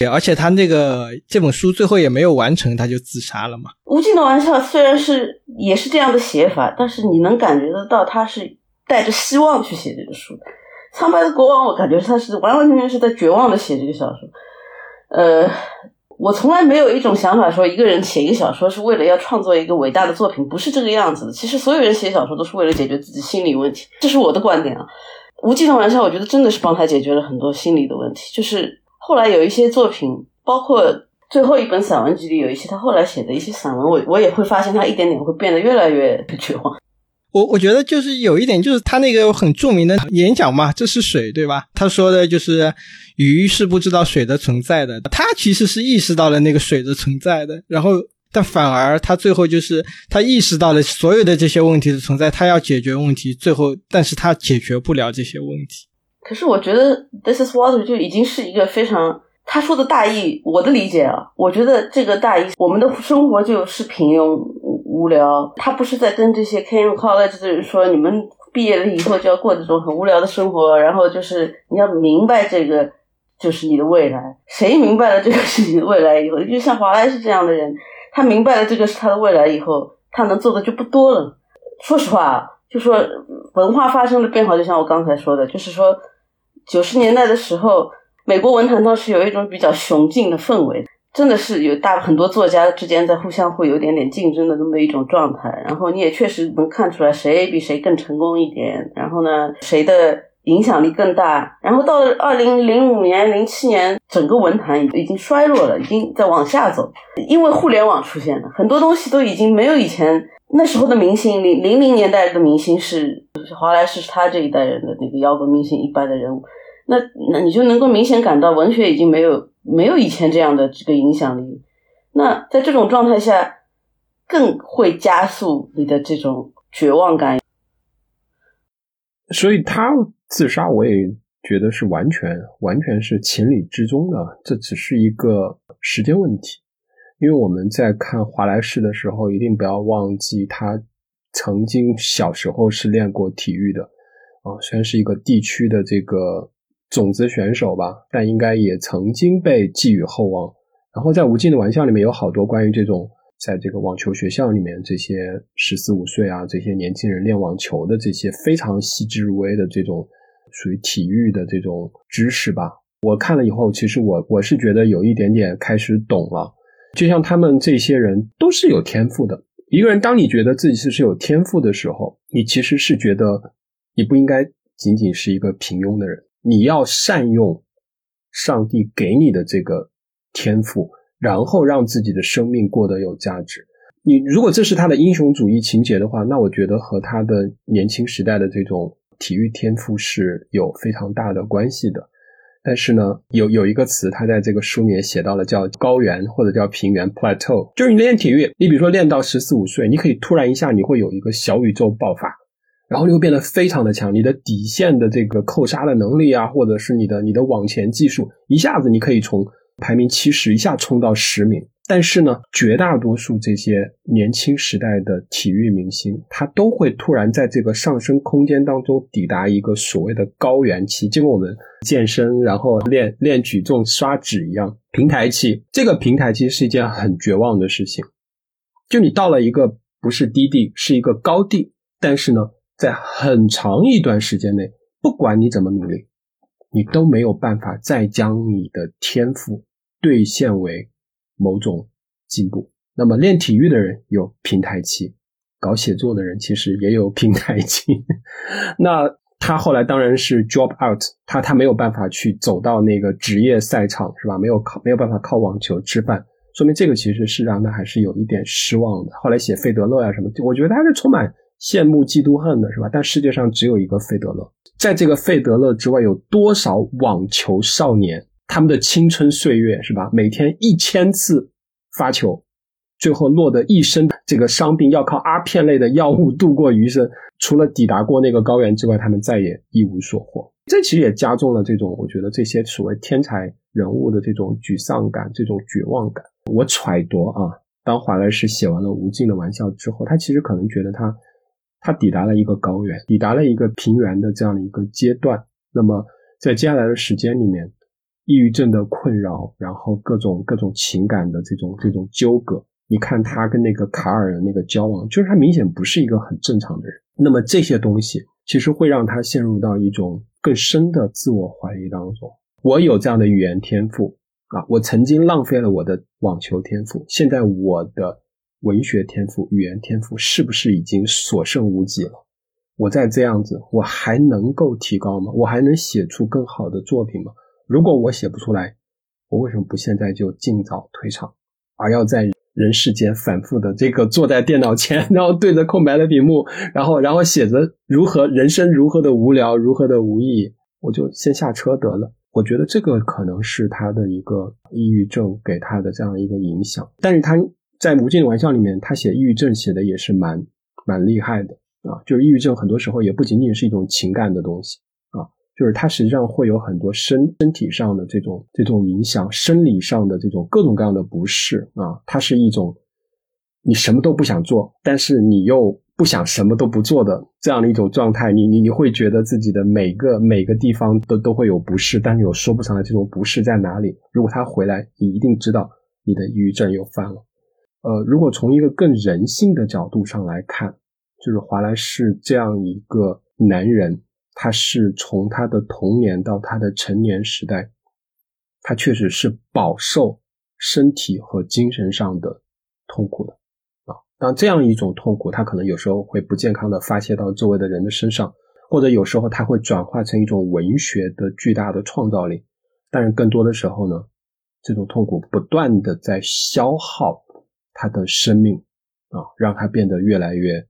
S3: 而且他那个这本书最后也没有完成，他就自杀了嘛。
S2: 无尽的玩笑虽然是也是这样的写法，但是你能感觉得到他是带着希望去写这个书的。苍白的国王，我感觉他是完完全全是在绝望的写这个小说，呃。我从来没有一种想法说一个人写一个小说是为了要创作一个伟大的作品，不是这个样子的。其实所有人写小说都是为了解决自己心理问题，这是我的观点啊。无尽的玩笑，我觉得真的是帮他解决了很多心理的问题。就是后来有一些作品，包括最后一本散文集里有一些他后来写的一些散文，我我也会发现他一点点会变得越来越绝望。*laughs*
S3: 我我觉得就是有一点，就是他那个很著名的演讲嘛，这是水，对吧？他说的就是鱼是不知道水的存在的，他其实是意识到了那个水的存在的，然后但反而他最后就是他意识到了所有的这些问题的存在，他要解决问题，最后但是他解决不了这些问题。
S2: 可是我觉得 This is water 就已经是一个非常他说的大意，我的理解啊，我觉得这个大意，我们的生活就是平庸。无聊，他不是在跟这些 came college 的人说，你们毕业了以后就要过这种很无聊的生活，然后就是你要明白这个就是你的未来。谁明白了这个是你的未来以后，就像华莱士这样的人，他明白了这个是他的未来以后，他能做的就不多了。说实话，就说文化发生了变化，就像我刚才说的，就是说九十年代的时候，美国文坛倒是有一种比较雄劲的氛围。真的是有大很多作家之间在互相会有点点竞争的那么一种状态，然后你也确实能看出来谁比谁更成功一点，然后呢谁的影响力更大，然后到了二零零五年、零七年，整个文坛已经衰落了，已经在往下走，因为互联网出现了，很多东西都已经没有以前那时候的明星，零零零年代的明星是华莱士是他这一代人的那个摇滚明星一般的人物，那那你就能够明显感到文学已经没有。没有以前这样的这个影响力，那在这种状态下，更会加速你的这种绝望感。
S1: 所以他自杀，我也觉得是完全完全是情理之中的，这只是一个时间问题。因为我们在看华莱士的时候，一定不要忘记他曾经小时候是练过体育的啊，虽然是一个地区的这个。种子选手吧，但应该也曾经被寄予厚望。然后在《无尽的玩笑》里面有好多关于这种在这个网球学校里面这些十四五岁啊这些年轻人练网球的这些非常细致入微的这种属于体育的这种知识吧。我看了以后，其实我我是觉得有一点点开始懂了。就像他们这些人都是有天赋的。一个人当你觉得自己是是有天赋的时候，你其实是觉得你不应该仅仅是一个平庸的人。你要善用上帝给你的这个天赋，然后让自己的生命过得有价值。你如果这是他的英雄主义情节的话，那我觉得和他的年轻时代的这种体育天赋是有非常大的关系的。但是呢，有有一个词，他在这个书里面写到了，叫高原或者叫平原 （plateau）。就是你练体育，你比如说练到十四五岁，你可以突然一下，你会有一个小宇宙爆发。然后你会变得非常的强，你的底线的这个扣杀的能力啊，或者是你的你的网前技术，一下子你可以从排名七十一下冲到十名。但是呢，绝大多数这些年轻时代的体育明星，他都会突然在这个上升空间当中抵达一个所谓的高原期，就跟我们健身然后练练举重刷脂一样，平台期。这个平台期是一件很绝望的事情，就你到了一个不是低地，是一个高地，但是呢。在很长一段时间内，不管你怎么努力，你都没有办法再将你的天赋兑现为某种进步。那么练体育的人有平台期，搞写作的人其实也有平台期。*laughs* 那他后来当然是 drop out，他他没有办法去走到那个职业赛场，是吧？没有靠没有办法靠网球吃饭，说明这个其实是让他还是有一点失望的。后来写费德勒啊什么，我觉得他是充满。羡慕、嫉妒、恨的是吧？但世界上只有一个费德勒，在这个费德勒之外，有多少网球少年，他们的青春岁月是吧？每天一千次发球，最后落得一身这个伤病，要靠阿片类的药物度过余生。除了抵达过那个高原之外，他们再也一无所获。这其实也加重了这种，我觉得这些所谓天才人物的这种沮丧感、这种绝望感。我揣度啊，当华莱士写完了《无尽的玩笑》之后，他其实可能觉得他。他抵达了一个高原，抵达了一个平原的这样的一个阶段。那么，在接下来的时间里面，抑郁症的困扰，然后各种各种情感的这种这种纠葛，你看他跟那个卡尔的那个交往，就是他明显不是一个很正常的人。那么这些东西其实会让他陷入到一种更深的自我怀疑当中。我有这样的语言天赋啊，我曾经浪费了我的网球天赋，现在我的。文学天赋、语言天赋是不是已经所剩无几了？我再这样子，我还能够提高吗？我还能写出更好的作品吗？如果我写不出来，我为什么不现在就尽早退场，而要在人世间反复的这个坐在电脑前，然后对着空白的屏幕，然后然后写着如何人生如何的无聊，如何的无意义，我就先下车得了。我觉得这个可能是他的一个抑郁症给他的这样一个影响，但是他在《无尽的玩笑》里面，他写抑郁症写的也是蛮蛮厉害的。啊，就是抑郁症，很多时候也不仅仅是一种情感的东西，就是它实际上会有很多身身体上的这种这种影响，生理上的这种各种各样的不适啊，它是一种你什么都不想做，但是你又不想什么都不做的这样的一种状态，你你你会觉得自己的每个每个地方都都会有不适，但是又说不上来这种不适在哪里。如果他回来，你一定知道你的抑郁症又犯了。呃，如果从一个更人性的角度上来看。就是华莱士这样一个男人，他是从他的童年到他的成年时代，他确实是饱受身体和精神上的痛苦的啊。当这样一种痛苦，他可能有时候会不健康的发泄到周围的人的身上，或者有时候他会转化成一种文学的巨大的创造力。但是更多的时候呢，这种痛苦不断的在消耗他的生命啊，让他变得越来越。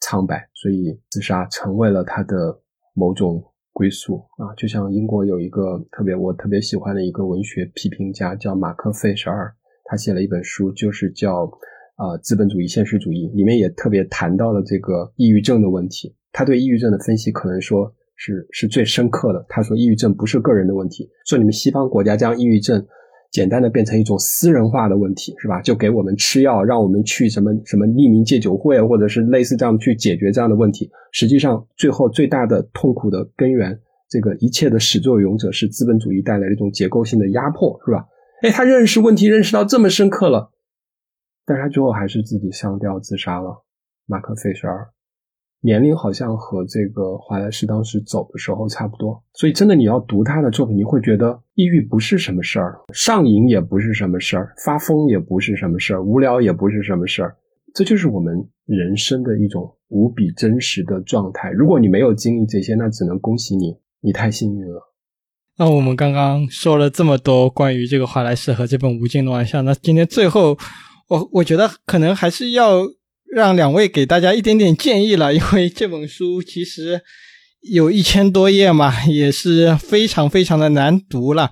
S1: 苍白，所以自杀成为了他的某种归宿啊！就像英国有一个特别我特别喜欢的一个文学批评家叫马克·费舍尔，他写了一本书，就是叫《啊资本主义现实主义》，里面也特别谈到了这个抑郁症的问题。他对抑郁症的分析可能说是是最深刻的。他说，抑郁症不是个人的问题，说你们西方国家将抑郁症。简单的变成一种私人化的问题，是吧？就给我们吃药，让我们去什么什么匿名戒酒会，或者是类似这样去解决这样的问题。实际上，最后最大的痛苦的根源，这个一切的始作俑者是资本主义带来的一种结构性的压迫，是吧？哎，他认识问题认识到这么深刻了，但是他最后还是自己上吊自杀了。马克·费舍尔。年龄好像和这个华莱士当时走的时候差不多，所以真的你要读他的作品，你会觉得抑郁不是什么事儿，上瘾也不是什么事儿，发疯也不是什么事儿，无聊也不是什么事儿，这就是我们人生的一种无比真实的状态。如果你没有经历这些，那只能恭喜你，你太幸运了。
S3: 那我们刚刚说了这么多关于这个华莱士和这本《无尽的玩笑》，那今天最后，我我觉得可能还是要。让两位给大家一点点建议了，*laughs* 因为这本书其实有一千多页嘛，也是非常非常的难读了。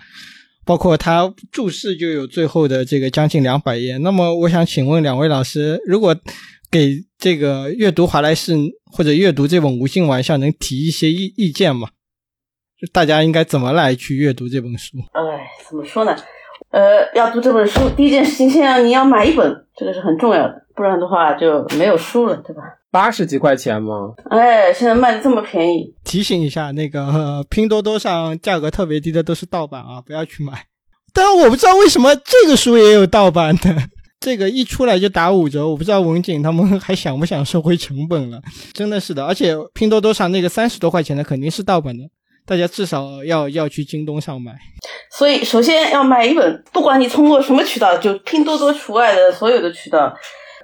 S3: 包括它注释就有最后的这个将近两百页。那么，我想请问两位老师，如果给这个阅读华莱士或者阅读这本《无尽玩笑》能提一些意意见吗？大家应该怎么来去阅读这本书？
S2: 哎，怎么说呢？呃，要读这本书，第一件事情先要你要买一本，这个是很重要的，不然的话就没有书了，对吧？
S1: 八十几块钱吗？
S2: 哎，现在卖的这么便宜。
S3: 提醒一下，那个拼多多上价格特别低的都是盗版啊，不要去买。但我不知道为什么这个书也有盗版的，这个一出来就打五折，我不知道文景他们还想不想收回成本了？真的是的，而且拼多多上那个三十多块钱的肯定是盗版的。大家至少要要去京东上买，
S2: 所以首先要买一本，不管你通过什么渠道，就拼多多除外的所有的渠道，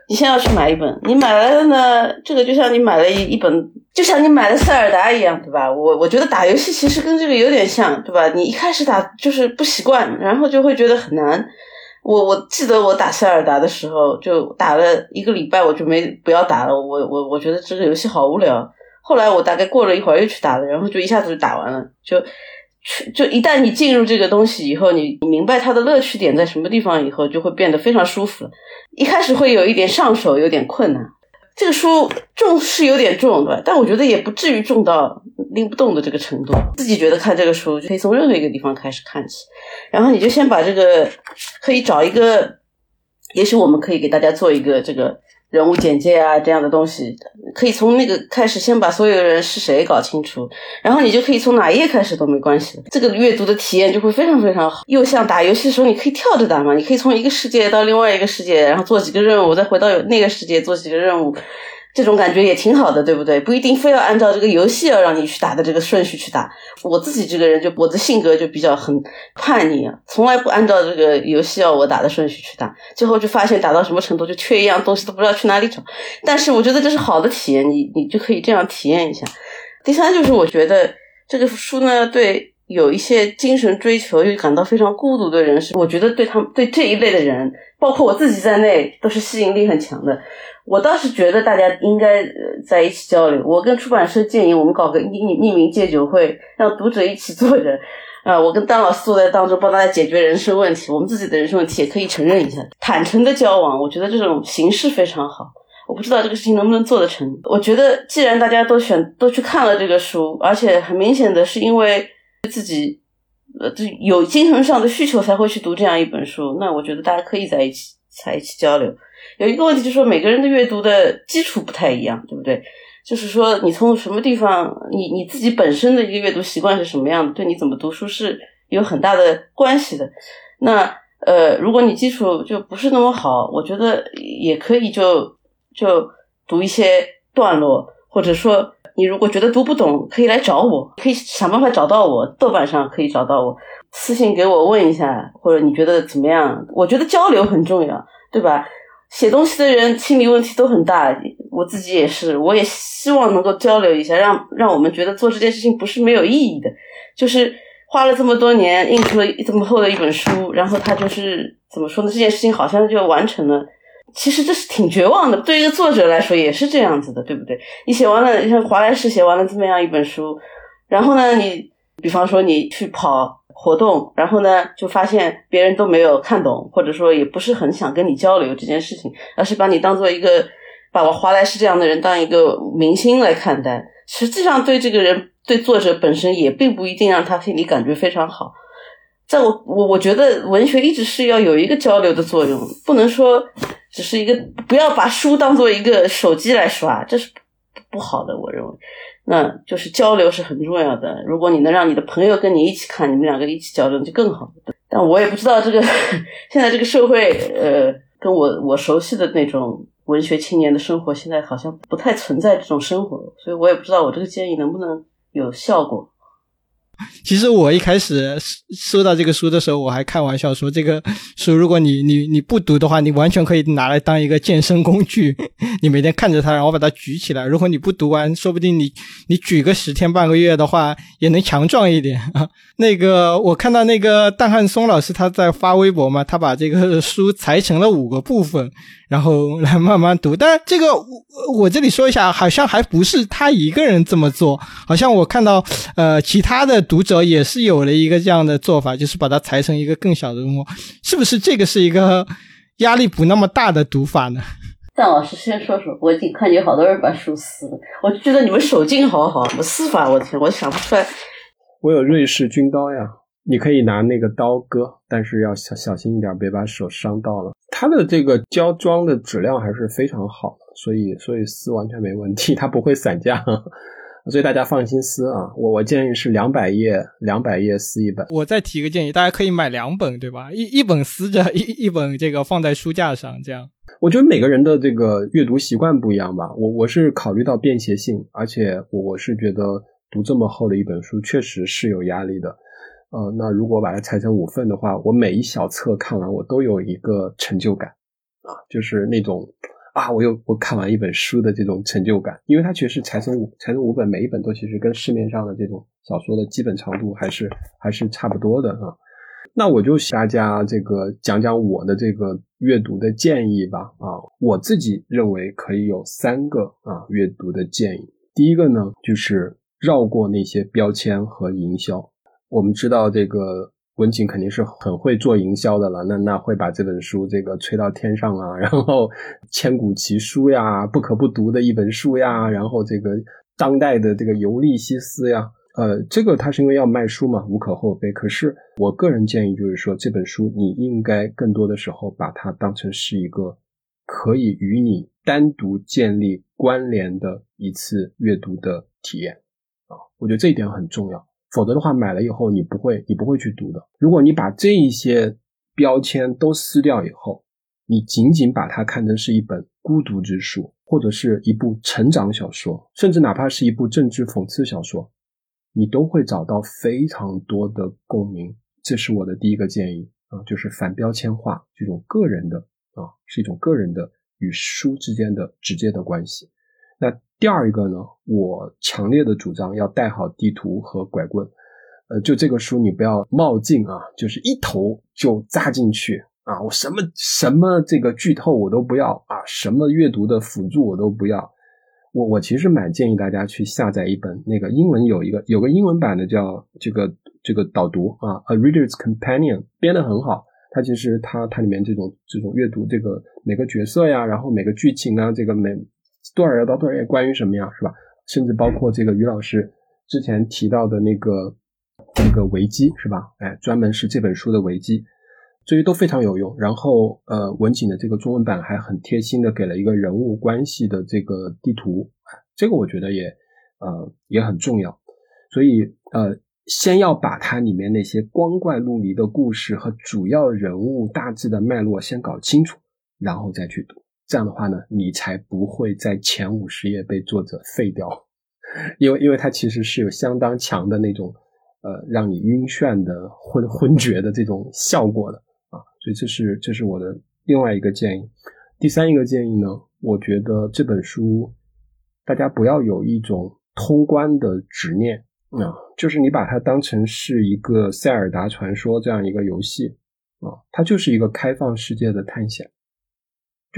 S2: 你先要去买一本。你买来了呢，这个就像你买了一一本，就像你买了塞尔达一样，对吧？我我觉得打游戏其实跟这个有点像，对吧？你一开始打就是不习惯，然后就会觉得很难。我我记得我打塞尔达的时候，就打了一个礼拜，我就没不要打了。我我我觉得这个游戏好无聊。后来我大概过了一会儿又去打了，然后就一下子就打完了。就，就一旦你进入这个东西以后，你明白它的乐趣点在什么地方以后，就会变得非常舒服了。一开始会有一点上手有点困难，这个书重是有点重，对吧？但我觉得也不至于重到拎不动的这个程度。自己觉得看这个书就可以从任何一个地方开始看起，然后你就先把这个可以找一个，也许我们可以给大家做一个这个。人物简介啊，这样的东西可以从那个开始，先把所有人是谁搞清楚，然后你就可以从哪一页开始都没关系。这个阅读的体验就会非常非常好。又像打游戏的时候，你可以跳着打嘛，你可以从一个世界到另外一个世界，然后做几个任务，再回到那个世界做几个任务。这种感觉也挺好的，对不对？不一定非要按照这个游戏要让你去打的这个顺序去打。我自己这个人就我的性格就比较很叛逆啊，从来不按照这个游戏要我打的顺序去打，最后就发现打到什么程度就缺一样东西都不知道去哪里找。但是我觉得这是好的体验，你你就可以这样体验一下。第三就是我觉得这个书呢，对有一些精神追求又感到非常孤独的人，是我觉得对他们对这一类的人，包括我自己在内，都是吸引力很强的。我倒是觉得大家应该在一起交流。我跟出版社建议，我们搞个匿匿名戒酒会，让读者一起坐着。啊，我跟丹老师坐在当中，帮大家解决人生问题。我们自己的人生问题也可以承认一下，坦诚的交往。我觉得这种形式非常好。我不知道这个事情能不能做得成。我觉得既然大家都选都去看了这个书，而且很明显的是因为自己呃有精神上的需求才会去读这样一本书，那我觉得大家可以在一起才一起交流。有一个问题就是说，每个人的阅读的基础不太一样，对不对？就是说，你从什么地方，你你自己本身的一个阅读习惯是什么样的，对你怎么读书是有很大的关系的。那呃，如果你基础就不是那么好，我觉得也可以就就读一些段落，或者说你如果觉得读不懂，可以来找我，可以想办法找到我，豆瓣上可以找到我，私信给我问一下，或者你觉得怎么样？我觉得交流很重要，对吧？写东西的人心理问题都很大，我自己也是，我也希望能够交流一下，让让我们觉得做这件事情不是没有意义的，就是花了这么多年印出了这么厚的一本书，然后他就是怎么说呢？这件事情好像就完成了，其实这是挺绝望的，对于一个作者来说也是这样子的，对不对？你写完了，像华莱士写完了这么样一本书，然后呢，你比方说你去跑。活动，然后呢，就发现别人都没有看懂，或者说也不是很想跟你交流这件事情，而是把你当做一个把我华莱士这样的人当一个明星来看待。实际上，对这个人，对作者本身也并不一定让他心里感觉非常好。在我我我觉得文学一直是要有一个交流的作用，不能说只是一个不要把书当做一个手机来刷，这是不好的，我认为。那就是交流是很重要的。如果你能让你的朋友跟你一起看，你们两个一起交流就更好。但我也不知道这个 *laughs* 现在这个社会，呃，跟我我熟悉的那种文学青年的生活，现在好像不太存在这种生活，所以我也不知道我这个建议能不能有效果。*laughs*
S3: 其实我一开始收到这个书的时候，我还开玩笑说，这个书如果你你你不读的话，你完全可以拿来当一个健身工具。*laughs* 你每天看着它，然后把它举起来。如果你不读完，说不定你你举个十天半个月的话，也能强壮一点啊。*laughs* 那个我看到那个邓汉松老师他在发微博嘛，他把这个书裁成了五个部分。然后来慢慢读，但这个我我这里说一下，好像还不是他一个人这么做，好像我看到呃其他的读者也是有了一个这样的做法，就是把它裁成一个更小的目，是不是这个是一个压力不那么大的读法呢？
S2: 但老师先说说，我已经看见好多人把书撕了，我就觉得你们手劲好好，我撕法，我天，我想不出来。
S1: 我有瑞士军刀呀。你可以拿那个刀割，但是要小小心一点，别把手伤到了。它的这个胶装的质量还是非常好的，所以所以撕完全没问题，*laughs* 它不会散架，所以大家放心撕啊。我我建议是两百页，两百页撕一本。
S3: 我再提个建议，大家可以买两本，对吧？一一本撕着，一一本这个放在书架上，这样。
S1: 我觉得每个人的这个阅读习惯不一样吧。我我是考虑到便携性，而且我是觉得读这么厚的一本书确实是有压力的。呃，那如果把它拆成五份的话，我每一小册看完，我都有一个成就感，啊，就是那种啊，我又我看完一本书的这种成就感，因为它其实拆成五拆成五本，每一本都其实跟市面上的这种小说的基本长度还是还是差不多的啊。那我就大家这个讲讲我的这个阅读的建议吧，啊，我自己认为可以有三个啊阅读的建议。第一个呢，就是绕过那些标签和营销。我们知道这个文景肯定是很会做营销的了，那那会把这本书这个吹到天上啊，然后千古奇书呀，不可不读的一本书呀，然后这个当代的这个尤利西斯呀，呃，这个他是因为要卖书嘛，无可厚非。可是我个人建议就是说，这本书你应该更多的时候把它当成是一个可以与你单独建立关联的一次阅读的体验啊，我觉得这一点很重要。否则的话，买了以后你不会，你不会去读的。如果你把这一些标签都撕掉以后，你仅仅把它看成是一本孤独之书，或者是一部成长小说，甚至哪怕是一部政治讽刺小说，你都会找到非常多的共鸣。这是我的第一个建议啊，就是反标签化这种个人的啊，是一种个人的与书之间的直接的关系。那第二一个呢，我强烈的主张要带好地图和拐棍。呃，就这个书你不要冒进啊，就是一头就扎进去啊！我什么什么这个剧透我都不要啊，什么阅读的辅助我都不要。我我其实蛮建议大家去下载一本那个英文有一个有个英文版的叫这个这个导读啊，《A Reader's Companion》编得很好。它其实它它里面这种这种阅读这个每个角色呀，然后每个剧情啊，这个每多少页到多少页关于什么呀，是吧？甚至包括这个于老师之前提到的那个。那个维基是吧？哎，专门是这本书的维基，这些都非常有用。然后，呃，文景的这个中文版还很贴心的给了一个人物关系的这个地图，这个我觉得也呃也很重要。所以，呃，先要把它里面那些光怪陆离的故事和主要人物大致的脉络先搞清楚，然后再去读。这样的话呢，你才不会在前五十页被作者废掉，因为因为它其实是有相当强的那种。呃，让你晕眩的、昏昏厥的这种效果的啊，所以这是这是我的另外一个建议。第三一个建议呢，我觉得这本书大家不要有一种通关的执念啊，就是你把它当成是一个塞尔达传说这样一个游戏啊，它就是一个开放世界的探险。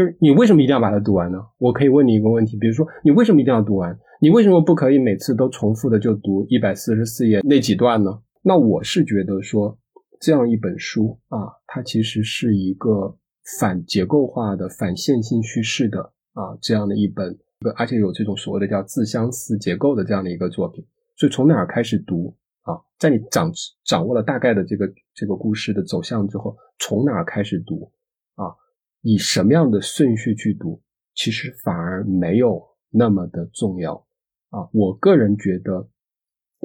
S1: 就是你为什么一定要把它读完呢？我可以问你一个问题，比如说你为什么一定要读完？你为什么不可以每次都重复的就读一百四十四页那几段呢？那我是觉得说，这样一本书啊，它其实是一个反结构化的、反线性叙事的啊这样的一本，而且有这种所谓的叫自相似结构的这样的一个作品。所以从哪儿开始读啊？在你掌掌握了大概的这个这个故事的走向之后，从哪儿开始读？以什么样的顺序去读，其实反而没有那么的重要啊！我个人觉得，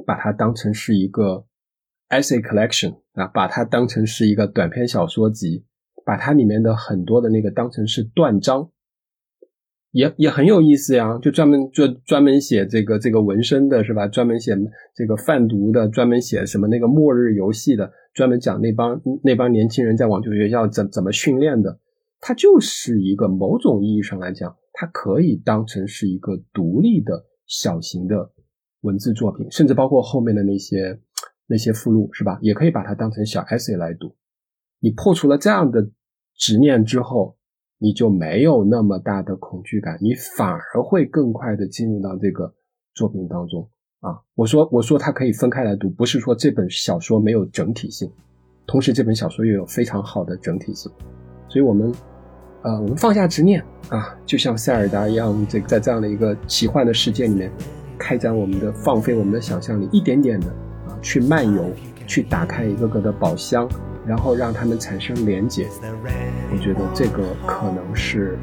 S1: 把它当成是一个 essay collection 啊，把它当成是一个短篇小说集，把它里面的很多的那个当成是断章，也也很有意思呀。就专门就专门写这个这个纹身的是吧？专门写这个贩毒的，专门写什么那个末日游戏的，专门讲那帮那帮年轻人在网球学校怎怎么训练的。它就是一个某种意义上来讲，它可以当成是一个独立的小型的文字作品，甚至包括后面的那些那些附录，是吧？也可以把它当成小 essay 来读。你破除了这样的执念之后，你就没有那么大的恐惧感，你反而会更快的进入到这个作品当中啊！我说我说它可以分开来读，不是说这本小说没有整体性，同时这本小说又有非常好的整体性。所以，我们，呃，我们放下执念啊，就像塞尔达一样，这个在这样的一个奇幻的世界里面，开展我们的放飞我们的想象力，一点点的啊，去漫游，去打开一个个的宝箱，然后让他们产生连结。我觉得这个可能是，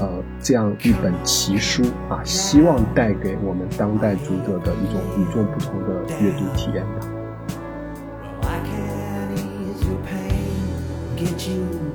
S1: 呃，这样一本奇书啊，希望带给我们当代读者的一种与众不同的阅读体验吧。get you